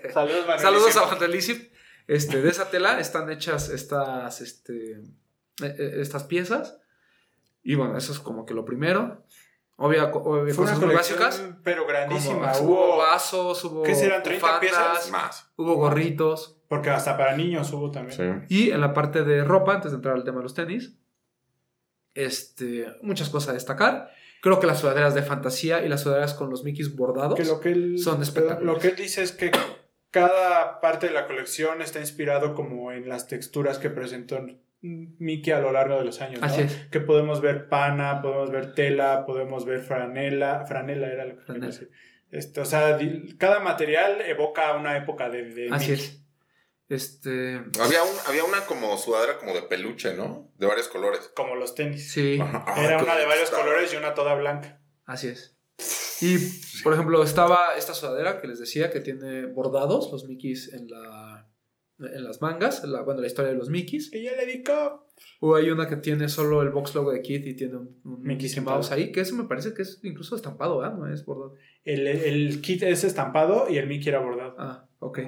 Este, Saludos, Vanessa. Saludos a Vandalism. Este, de esa tela están hechas estas, este, eh, eh, estas piezas. Y bueno, eso es como que lo primero. Obvia, obvia Fue una cosas muy colección, básicas. pero Como, grandísima. hubo Hubo, vasos, hubo. ¿Qué serán, 30 bufandas, piezas? Más. Hubo gorritos. porque hasta para niños hubo también. Sí. Y en la parte de ropa, antes de entrar al tema de los tenis, Este, muchas cosas a destacar. Creo que las sudaderas de fantasía y las sudaderas con los Mickeys bordados. Que lo que él, Son espectaculares. Lo que él dice es que cada parte de la colección está inspirado como en las texturas que presentó Mickey a lo largo de los años. ¿no? Así es. Que podemos ver pana, podemos ver tela, podemos ver franela. Franela era lo que quería Franela. decir. Este, o sea, cada material evoca una época de, de Así Mickey. es. Este. Había, un, había una como sudadera como de peluche, ¿no? De varios colores. Como los tenis. Sí. Ajá. Era una de varios colores y una toda blanca. Así es. Y, por ejemplo, estaba esta sudadera que les decía que tiene bordados los Mickeys en la en las mangas, la, bueno, la historia de los Mickeys. Que ya le dedicó. O hay una que tiene solo el box logo de Kid y tiene un, un Mickey Mouse ahí, que eso me parece que es incluso estampado, ¿verdad? No es bordado. El, el kit es estampado y el Mickey era bordado. Ah, ok.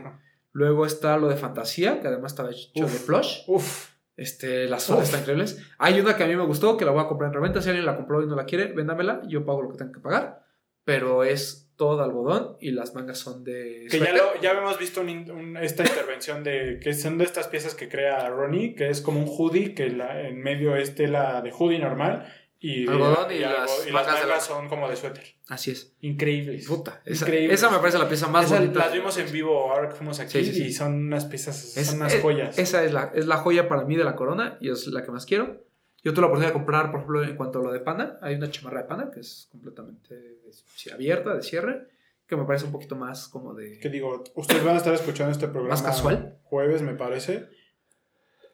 Luego está lo de fantasía, que además estaba hecho Uf. de plush. Uf. Este, las Uf. están increíbles. Hay una que a mí me gustó, que la voy a comprar en reventa. Si alguien la compró y no la quiere, véndamela. Yo pago lo que tengo que pagar. Pero es todo de algodón y las mangas son de. Que ya, lo, ya habíamos visto un un- esta intervención de que son de estas piezas que crea Ronnie, que es como un hoodie, que la, en medio es tela de hoodie normal y, Algodón y algo- las y las mangas la- son como de suéter. Así es. Increíbles. Puta. Esa, Increíble. esa me parece la pieza más Esas bonita. las vimos en vivo ahora que fuimos aquí Sí, sí, sí. y son unas piezas, Es- son unas es- joyas. Esa es la, es la joya para mí de la corona y es la que más quiero. Yo tuve la oportunidad de comprar, por ejemplo, en cuanto a lo de pana, hay una chamarra de pana que es completamente sí, abierta, de cierre, que me parece un poquito más como de... que digo, ustedes van a estar escuchando este programa Más casual. jueves, me parece.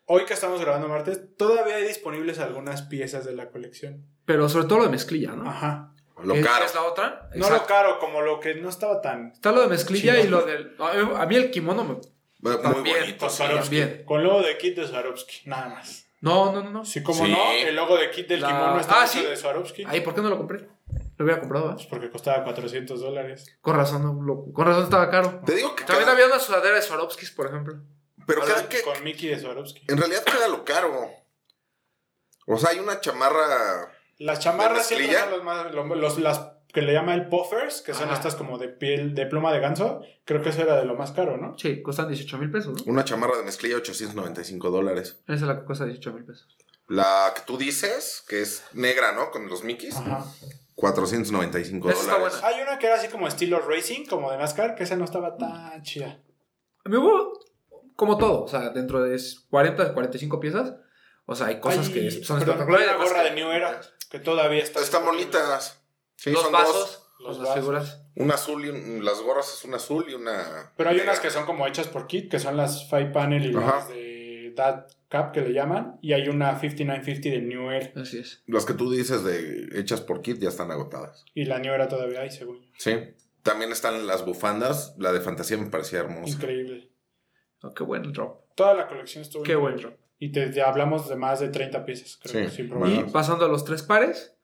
Hoy que estamos grabando martes, todavía hay disponibles algunas piezas de la colección. Pero sobre todo lo de mezclilla, ¿no? Ajá. Lo ¿Qué- caro. qué es la otra? No lo caro, como lo que no estaba tan. Está lo de mezclilla y lo del... A mí- el kimono me... Muy También, bonito. Con logo de kit de Swarovski, nada más. No, no, no, no. Sí, como Sí. no, el logo de kit del La- kimono está Ah, ¿sí? de Swarovski. Ay, ¿por qué no lo compré? Lo hubiera comprado, ¿eh? Pues porque costaba 400 dólares. Con razón, no, lo- con razón estaba caro. Te digo que También cada- había una sudadera de Swarovskis, por ejemplo. Pero cada que, Con Mickey de Swarovski. en realidad queda lo caro. O sea, hay una chamarra. Las chamarras ¿De siempre son los más. lo- los- las que le llama el puffers, que son Ajá. estas como de piel, de pluma de ganso. Creo que eso era de lo más caro, ¿no? Sí, cuestan 18 mil pesos, ¿no? Una chamarra de mezclilla, 895 dólares. Esa es la que cuesta 18 mil pesos. La que tú dices, que es negra, ¿no? Con los Mickeys, Ajá. 495 Esa está dólares. buena. Hay una que era así como estilo racing, como de NASCAR, que esa no estaba tan chida. A mí hubo, como todo, o sea, dentro de 40, 45 piezas, o sea, hay cosas Hay- que son espectaculares. una gorra de New Era que todavía está. Están bonitas. Sí, Los son vasos, dos. Los las vasos. figuras. Un azul y un- las gorras es una azul y una. Pero hay negra. unas que son como hechas por kit, que son las Five Panel y Ajá. las de That Cap que le llaman. Y hay una 5950 de New Era. Así es. Las que tú dices de hechas por kit ya están agotadas. Y la New Era todavía hay, según. Sí. También están las bufandas. La de fantasía me parecía hermosa. Increíble. Oh, qué buen drop. Toda la colección estuvo Qué increíble. buen drop. Y te, te hablamos de más de 30 piezas, creo, Sí. sin Y problema. Pasando a los tres pares,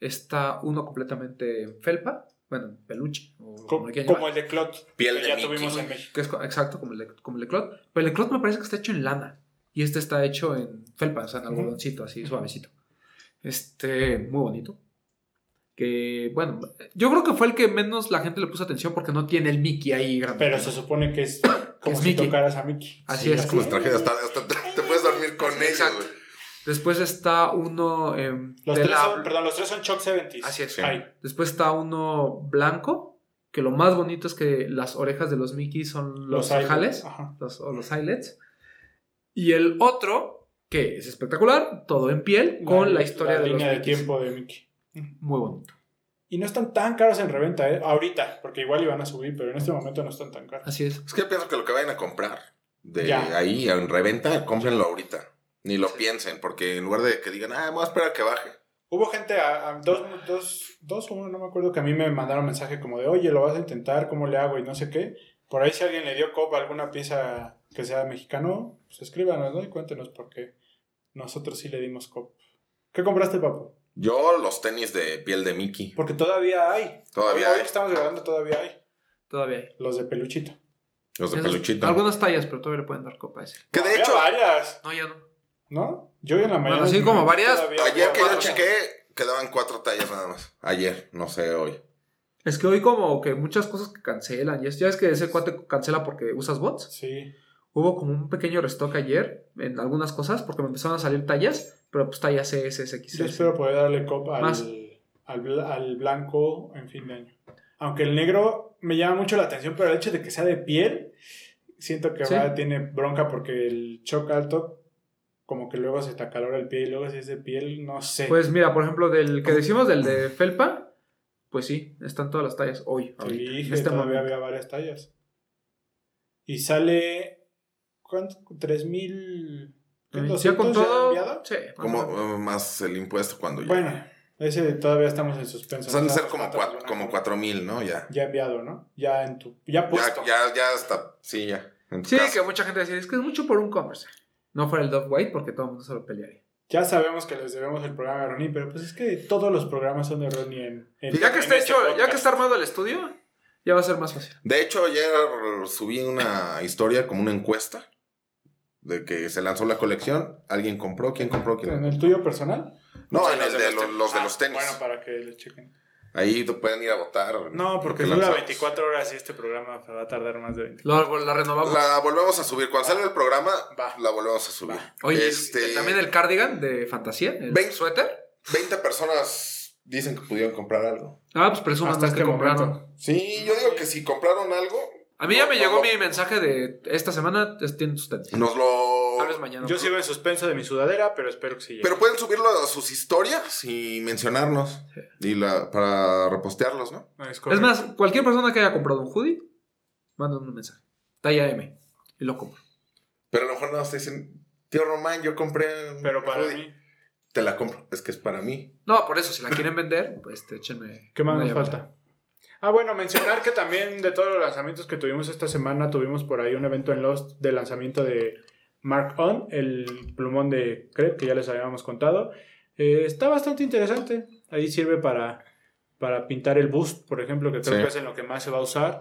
está uno completamente en felpa, bueno, en peluche, o Co- como como el de Clot, Piel que de ya Mickey. tuvimos en México. que es exacto como el, de, como el de Clot. Pero el de Clot me parece que está hecho en lana. Y este está hecho en felpa, o sea, en algodoncito, así suavecito. Este, muy bonito. Que, bueno, yo creo que fue el que menos la gente le puso atención porque no tiene el Mickey ahí grande. Pero se supone que es *coughs* como Es si Mickey. tocaras a Mickey. Así es, Como tragedia. Hasta, hasta te, te puedes dormir con güey. Después está uno en Los tres, tela- son, perdón, los tres son Chuck 70s. Así es. Sí. Después está uno blanco, que lo más bonito es que las orejas de los Mickey son los, Ajá. los, o los eyelets. Y el otro, que es espectacular, todo en piel, con la, historia de línea los de Mickeys. tiempo de Mickey. Muy bonito. Y no están tan caros en reventa, ¿eh? Ahorita, porque igual iban a subir, pero en este momento no están tan caros. Así es. Es que yo pienso que lo que vayan a comprar de Ya. ahí en reventa, cómprenlo ahorita. Ni lo piensen, porque en lugar de que digan, ah, voy a esperar a que baje. Hubo gente, a, a dos, dos, dos o uno, no me acuerdo, que a mí me mandaron mensaje como de, oye, lo vas a intentar, ¿cómo le hago? Y no sé qué. Por ahí si alguien le dio cop a alguna pieza que sea mexicano, pues escríbanos, ¿no? Y cuéntenos por qué nosotros sí le dimos cop. ¿Qué compraste, papu? Yo los tenis de piel de Mickey. Porque todavía hay. Todavía Hoy hay. que estamos grabando todavía hay. Todavía hay. Los de peluchito. Los de Esos- peluchito. Algunas tallas, pero todavía le pueden dar copa a ese. Que de hecho, varias, No, ya no. ¿No? Yo en la mañana... así como varias, ayer que yo chequé, quedaban cuatro tallas nada más. Ayer, no sé hoy. Es que hoy como que muchas cosas que cancelan. Ya, es que ese cuate cancela porque usas bots. Sí. hubo como un pequeño restock ayer en algunas cosas porque me empezaron a salir tallas, pero pues tallas CS, Yo espero poder darle copa Más. al, al, bla- al blanco en fin de año. Aunque el negro me llama mucho la atención, pero el hecho de que sea de piel, siento que Sí. va, tiene bronca porque el choc alto, como que luego se te acalora el pie y luego si es de piel, no sé. Pues mira, por ejemplo, del que decimos del de Felpa, pues sí, están todas las tallas hoy. ahorita, Sí, en este todavía momento. había varias tallas. Y sale. ¿Cuánto? ¿3000? ¿qué, Ya 200 con ya todo. enviado? Sí, Como más eh, más el impuesto cuando ya. Bueno, ese todavía estamos en suspenso. Han de no ser como, sabemos cua- cuánto como cuatro mil, ¿no? Ya. Ya enviado, ¿no? Ya en tu. Ya puesto. Ya, ya, ya está. Sí, ya. Sí, que mucha gente decía, es que es mucho por un Converse. No fuera el Dove White porque todo el mundo se lo pelearía. Ya sabemos que les debemos el programa de Ronnie, pero pues es que todos los programas son de Ronnie en. en- Ya que en está este hecho, ya que está armado el estudio, ya va a ser más fácil. De hecho, ayer subí una historia como una encuesta de que se lanzó la colección. ¿Alguien compró? ¿Quién compró? ¿Quién ¿En el tuyo personal? No, en el de los, los de Ah, los tenis. Bueno, para que le chequen. Ahí pueden ir a votar. No, porque dura lanzamos. 24 horas y este programa va a tardar más de 20. Lo- la renovamos. La volvemos a subir. Cuando salga el programa, Va. la volvemos a subir. Oye, este, también el cardigan de fantasía, el suéter. 20 personas dicen que pudieron comprar algo. Ah, pues presuman Hasta que este compraron. momento. Sí, yo digo que si compraron algo, A mí ya No, me no, llegó no. mi mensaje de esta semana, es- tienen sus tenis. nos lo... Tal vez mañana. Yo sigo en suspenso de mi sudadera, pero espero que sí. Pero pueden subirlo a sus historias y mencionarnos. Y la, para repostearlos, ¿no? No, es, más, cualquier persona que haya comprado un hoodie, manda un mensaje. Talla M. Y lo compro. Pero a lo mejor no te dicen, tío Román, yo compré un Pero para hoodie". mí. Te la compro. Es que es para mí. No, por eso, si la quieren vender, pues este, échenme. ¿Qué más nos falta? Ah, bueno, mencionar que también de todos los lanzamientos que tuvimos esta semana, tuvimos por ahí un evento en Lost de lanzamiento de Mark On, el plumón de Crep, que ya les habíamos contado. Eh, está bastante interesante. Ahí sirve para, para pintar el boost, por ejemplo, que creo Sí. que es en lo que más se va a usar.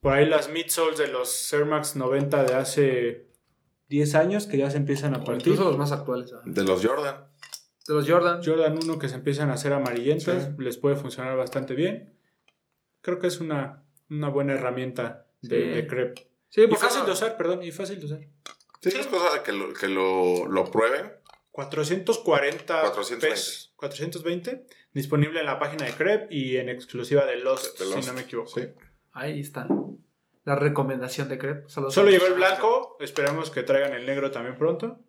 Por ahí las midsoles de los Air Max 90 de hace 10 años, que ya se empiezan a partir. Incluso los más actuales. De los Jordan. De los Jordan. Jordan 1 que se empiezan a hacer amarillentos, Sí. les puede funcionar bastante bien. Creo que es una, una buena herramienta de, Sí. de crepe. Sí, Y fácil no- de usar, perdón, y fácil de usar. Sí, es cosa de que lo, que lo, lo prueben. 440 420. pesos. 420. Disponible en la página de Crep y en exclusiva de Lost, De Lost, si no me equivoco. Sí. Ahí está. La recomendación de Crep. Solo a llegó el blanco, esperamos que traigan el negro también pronto.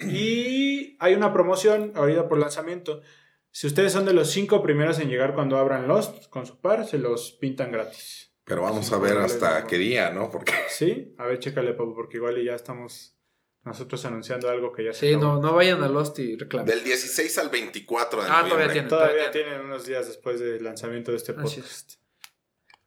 Y hay una promoción ahorita por lanzamiento. Si ustedes son de los cinco primeros en llegar cuando abran Lost con su par, se los pintan gratis. Pero vamos Sí, a ver hasta qué día, ¿no? Porque *laughs* ¿Sí? A ver, chécale, Papu, porque igual y ya estamos nosotros anunciando algo que ya se Sí, acabó. no, no vayan a Lost y reclamen. del 16 al 24 de Ah, todavía tienen. Todavía tienen unos días después del lanzamiento de este podcast.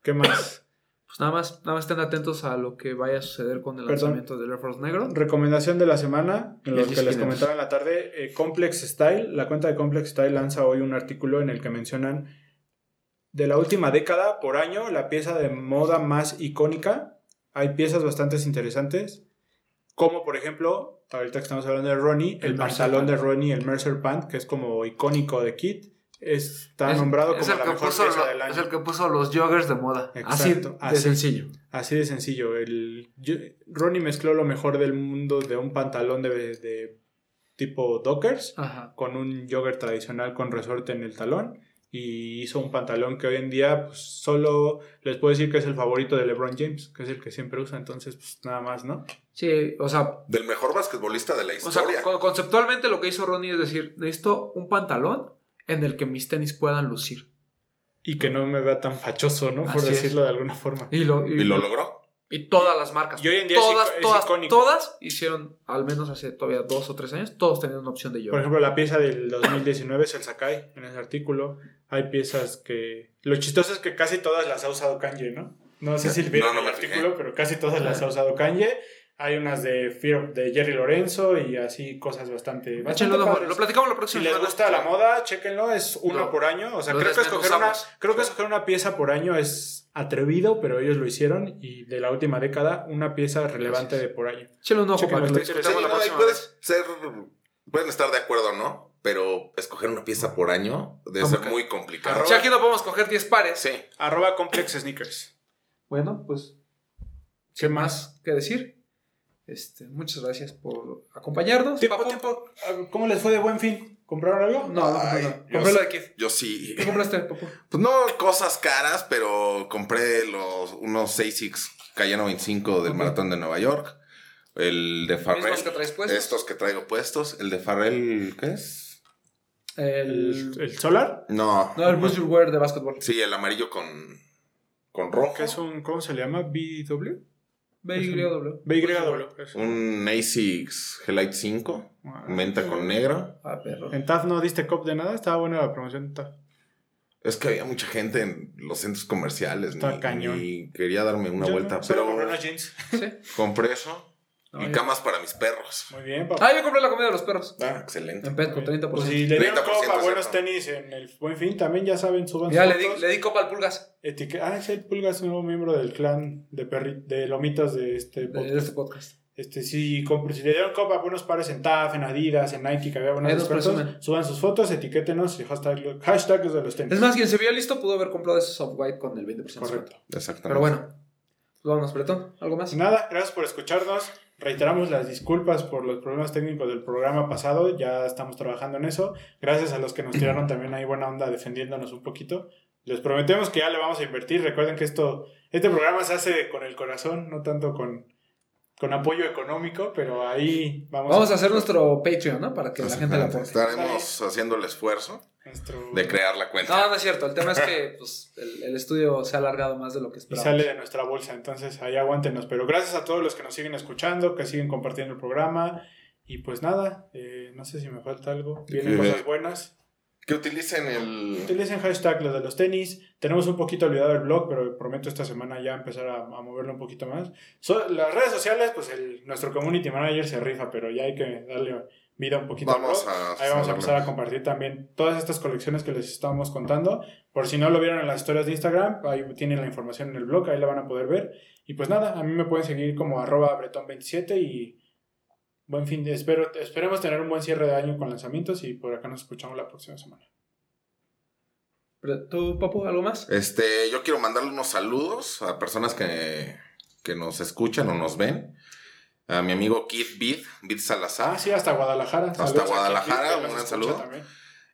¿Qué más? *coughs* Pues nada más, nada más estén atentos a lo que vaya a suceder con el Perdón. lanzamiento del Air Force Negro. Recomendación de la semana, en lo que les comentaba en la tarde, eh, Complex Style, la cuenta de Complex Style lanza hoy un artículo en el que mencionan de la última década por año la pieza de moda más icónica. Hay piezas bastante interesantes, como por ejemplo, ahorita que estamos hablando de Ronnie, el, El pantalón de. Ronnie, el Mercer Pant, que es como icónico de Kit, está Es- nombrado es como el la que mejor puso pieza lo- del año. Es el que puso los joggers de moda. así Exacto, de así. sencillo. Así de sencillo. El, yo- Ronnie mezcló lo mejor del mundo de un pantalón de, de tipo Dockers Ajá. con un jogger tradicional con resorte en el talón y hizo un pantalón que hoy en día pues, solo les puedo decir que es el favorito de LeBron James, que es el que siempre usa, entonces pues nada más, ¿no? Sí, o sea, Del mejor basquetbolista de la o sea, historia. con- conceptualmente lo que hizo Ronnie es decir, necesito un pantalón en el que mis tenis puedan lucir. Y que no me vea tan fachoso, ¿no? Por es. decirlo de alguna forma. Y lo, y, y lo logró. Y todas las marcas. Y hoy en día todas, es todas, icónico. todas hicieron, al menos hace todavía dos o tres años, todos tenían una opción de Por jogger. ejemplo, la pieza del 2019 es el Sakai en ese artículo. Hay piezas que... Lo chistoso es que casi todas las ha usado Kanye, ¿no? No sé si vieron No, no el me fijé. artículo, pero casi todas las ha usado Kanye. Hay unas de Fear de Jerry Lorenzo y así cosas bastante... Bastante lo platicamos la Si próxima les semana. gusta la moda, chéquenlo, es uno Lo- por año. O sea, creo que, escoger una, creo que escoger una pieza por año es atrevido, pero ellos lo hicieron. Y de la última década, una pieza relevante de por año. Échenle un ojo Chéquenlo, para que lo Sí, no, puedes ser, pueden estar de acuerdo, ¿no? Pero escoger una pieza por año debe ser muy complicado. Arroba- Si aquí no podemos coger 10 pares. Sí. Arroba Complex Sneakers. Bueno, pues ¿Qué más que decir. Este, muchas gracias por acompañarnos. Tiempo, tiempo. ¿Cómo les fue de buen fin? ¿Compraron algo? No, no, Ay, no, no. yo Compré lo de Kid. Yo sí. ¿Qué compraste, papu? Pues no cosas caras, pero compré los unos 6 Cayenne 25 del. Maratón de Nueva York. El de Farrell. Mismos que traes puestos. Estos que traigo puestos. El de Farrell, ¿qué es? El, ¿El, el Solar? No. no, el Boost Your Wear de básquetbol. Sí, el amarillo con, con rojo. ¿Qué es un, ¿Cómo se le llama? ¿BW? BYW. BYW. Un ASICS Gelite 5. Ah. Menta con negro. Ah, perro. ¿En TAF no diste cop de nada? Estaba buena la promoción de TAF. Es que había mucha gente en los centros comerciales. Está ni, cañón. ni quería darme una Yo vuelta. no, pero compré unos jeans. Sí. compré eso. No, y ya. camas para mis perros. Muy bien, papá. Ah, yo compré la comida de los perros. Ah, excelente. En Petco, 30%. Pues si le dieron 30% copa a buenos tenis en el buen fin, también ya saben, suban Ya sus le di, le di copa al Pulgas Etique- Ah, es el Pulgas, nuevo miembro del clan de, perri- de lomitas de este de, podcast. de este podcast. Este, si, compre- si le dieron copa a buenos pares en TAF, en Adidas, en Nike, que había buenos presumen. suban sus fotos, etiquétenos y hashtag, hashtag es de los tenis. Es más, quien se vio listo pudo haber comprado ese soft white con el 20% de Correcto. Exactamente. Pero bueno, pues vámonos, Bretón. ¿Algo más? Nada, gracias por escucharnos. Reiteramos las disculpas por los problemas técnicos del programa pasado. Ya estamos trabajando en eso. Gracias a los que nos tiraron también ahí buena onda defendiéndonos un poquito. Les prometemos que ya le vamos a invertir. Recuerden que esto, este programa se hace con el corazón, no tanto con, con apoyo económico, pero ahí vamos, Vamos a hacer nuestro Patreon, ¿no? Para que la gente la apoye. Estaremos haciendo el esfuerzo nuestro- de crear la cuenta. No, no es cierto. El tema es que pues, el, el estudio se ha alargado más de lo que y esperábamos. sale de nuestra bolsa. Entonces ahí aguántenos. Pero gracias a todos los que nos siguen escuchando, que siguen compartiendo el programa. Y pues nada, eh, no sé si me falta algo. Vienen Eh, cosas buenas. Que utilicen el. Utilicen hashtag los de los tenis. Tenemos un poquito olvidado el blog, pero prometo esta semana ya empezar a, a moverlo un poquito más. So- las redes sociales, pues el, nuestro community manager se rifa, pero ya hay que darle vida un poquito Vamos al blog. a. Ahí vamos a empezar a compartir también todas estas colecciones que les estamos contando. Por si no lo vieron en las historias de Instagram, ahí tienen la información en el blog, ahí la van a poder ver. Y pues nada, a mí me pueden seguir como arroba bretón27 y buen fin de... Espero, esperemos tener un buen cierre de año con lanzamientos y por acá nos escuchamos la próxima semana. Pero, ¿Tú, Papu, algo más? Este, yo quiero mandarle unos saludos a personas que, que nos escuchan o nos ven. A mi amigo Keith Bid, Bid Salazar. Ah, sí, hasta Guadalajara. Hasta Saludos Guadalajara, un gran saludo. También.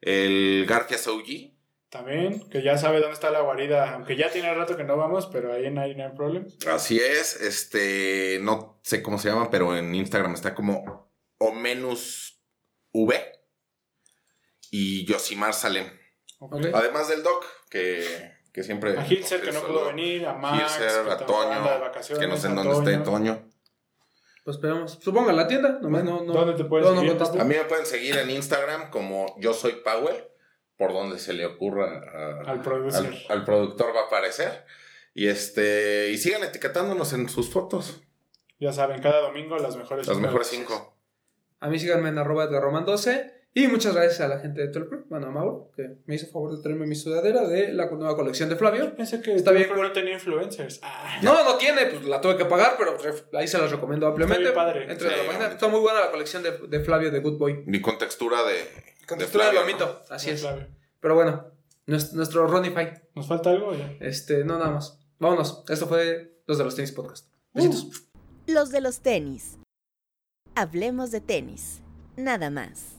El García Sauji. También, que ya sabe dónde está la guarida, aunque ya tiene rato que no vamos, pero ahí no hay, no hay problema. Así es. Este, no sé cómo se llama, pero en Instagram está como Omenus V. Y Yosimar Salem. Además del Doc, que, que siempre. A Hilser, que no pudo venir, a Max, Hilser, que a Toño. Que no sé en dónde esté Toño. Toño. Pues esperamos. Suponga la tienda. Nomás no, no, ¿Dónde te puedes no, seguir. A mí me pueden seguir en Instagram como yo soy Powell, por donde se le ocurra a- Al producer. al, al productor va a aparecer. Y este y sigan etiquetándonos en sus fotos. Ya saben, cada domingo las mejores Las cinco mejores cinco. A mí síganme en arroba Roman 12 Y muchas gracias a la gente de Tolpro, bueno, a Mauro, que me hizo favor de traerme mi sudadera de la nueva colección de Flavio. Pensé que Está bien, no tenía influencers. Ah, No, no tiene, pues la tuve que pagar, pero ahí se las recomiendo ampliamente. bien padre. Entre Sí, la. Está muy buena la colección de, de Flavio de Good Boy. Ni con textura de. Con de Flavio, lomito, así es. Flavio. Pero bueno, nues- nuestro Ronify. ¿Nos falta algo? Ya. Este, no, nada más. Vámonos. Esto fue Los de los Tenis Podcast. Besitos. Los de los tenis. Hablemos de tenis. Nada más.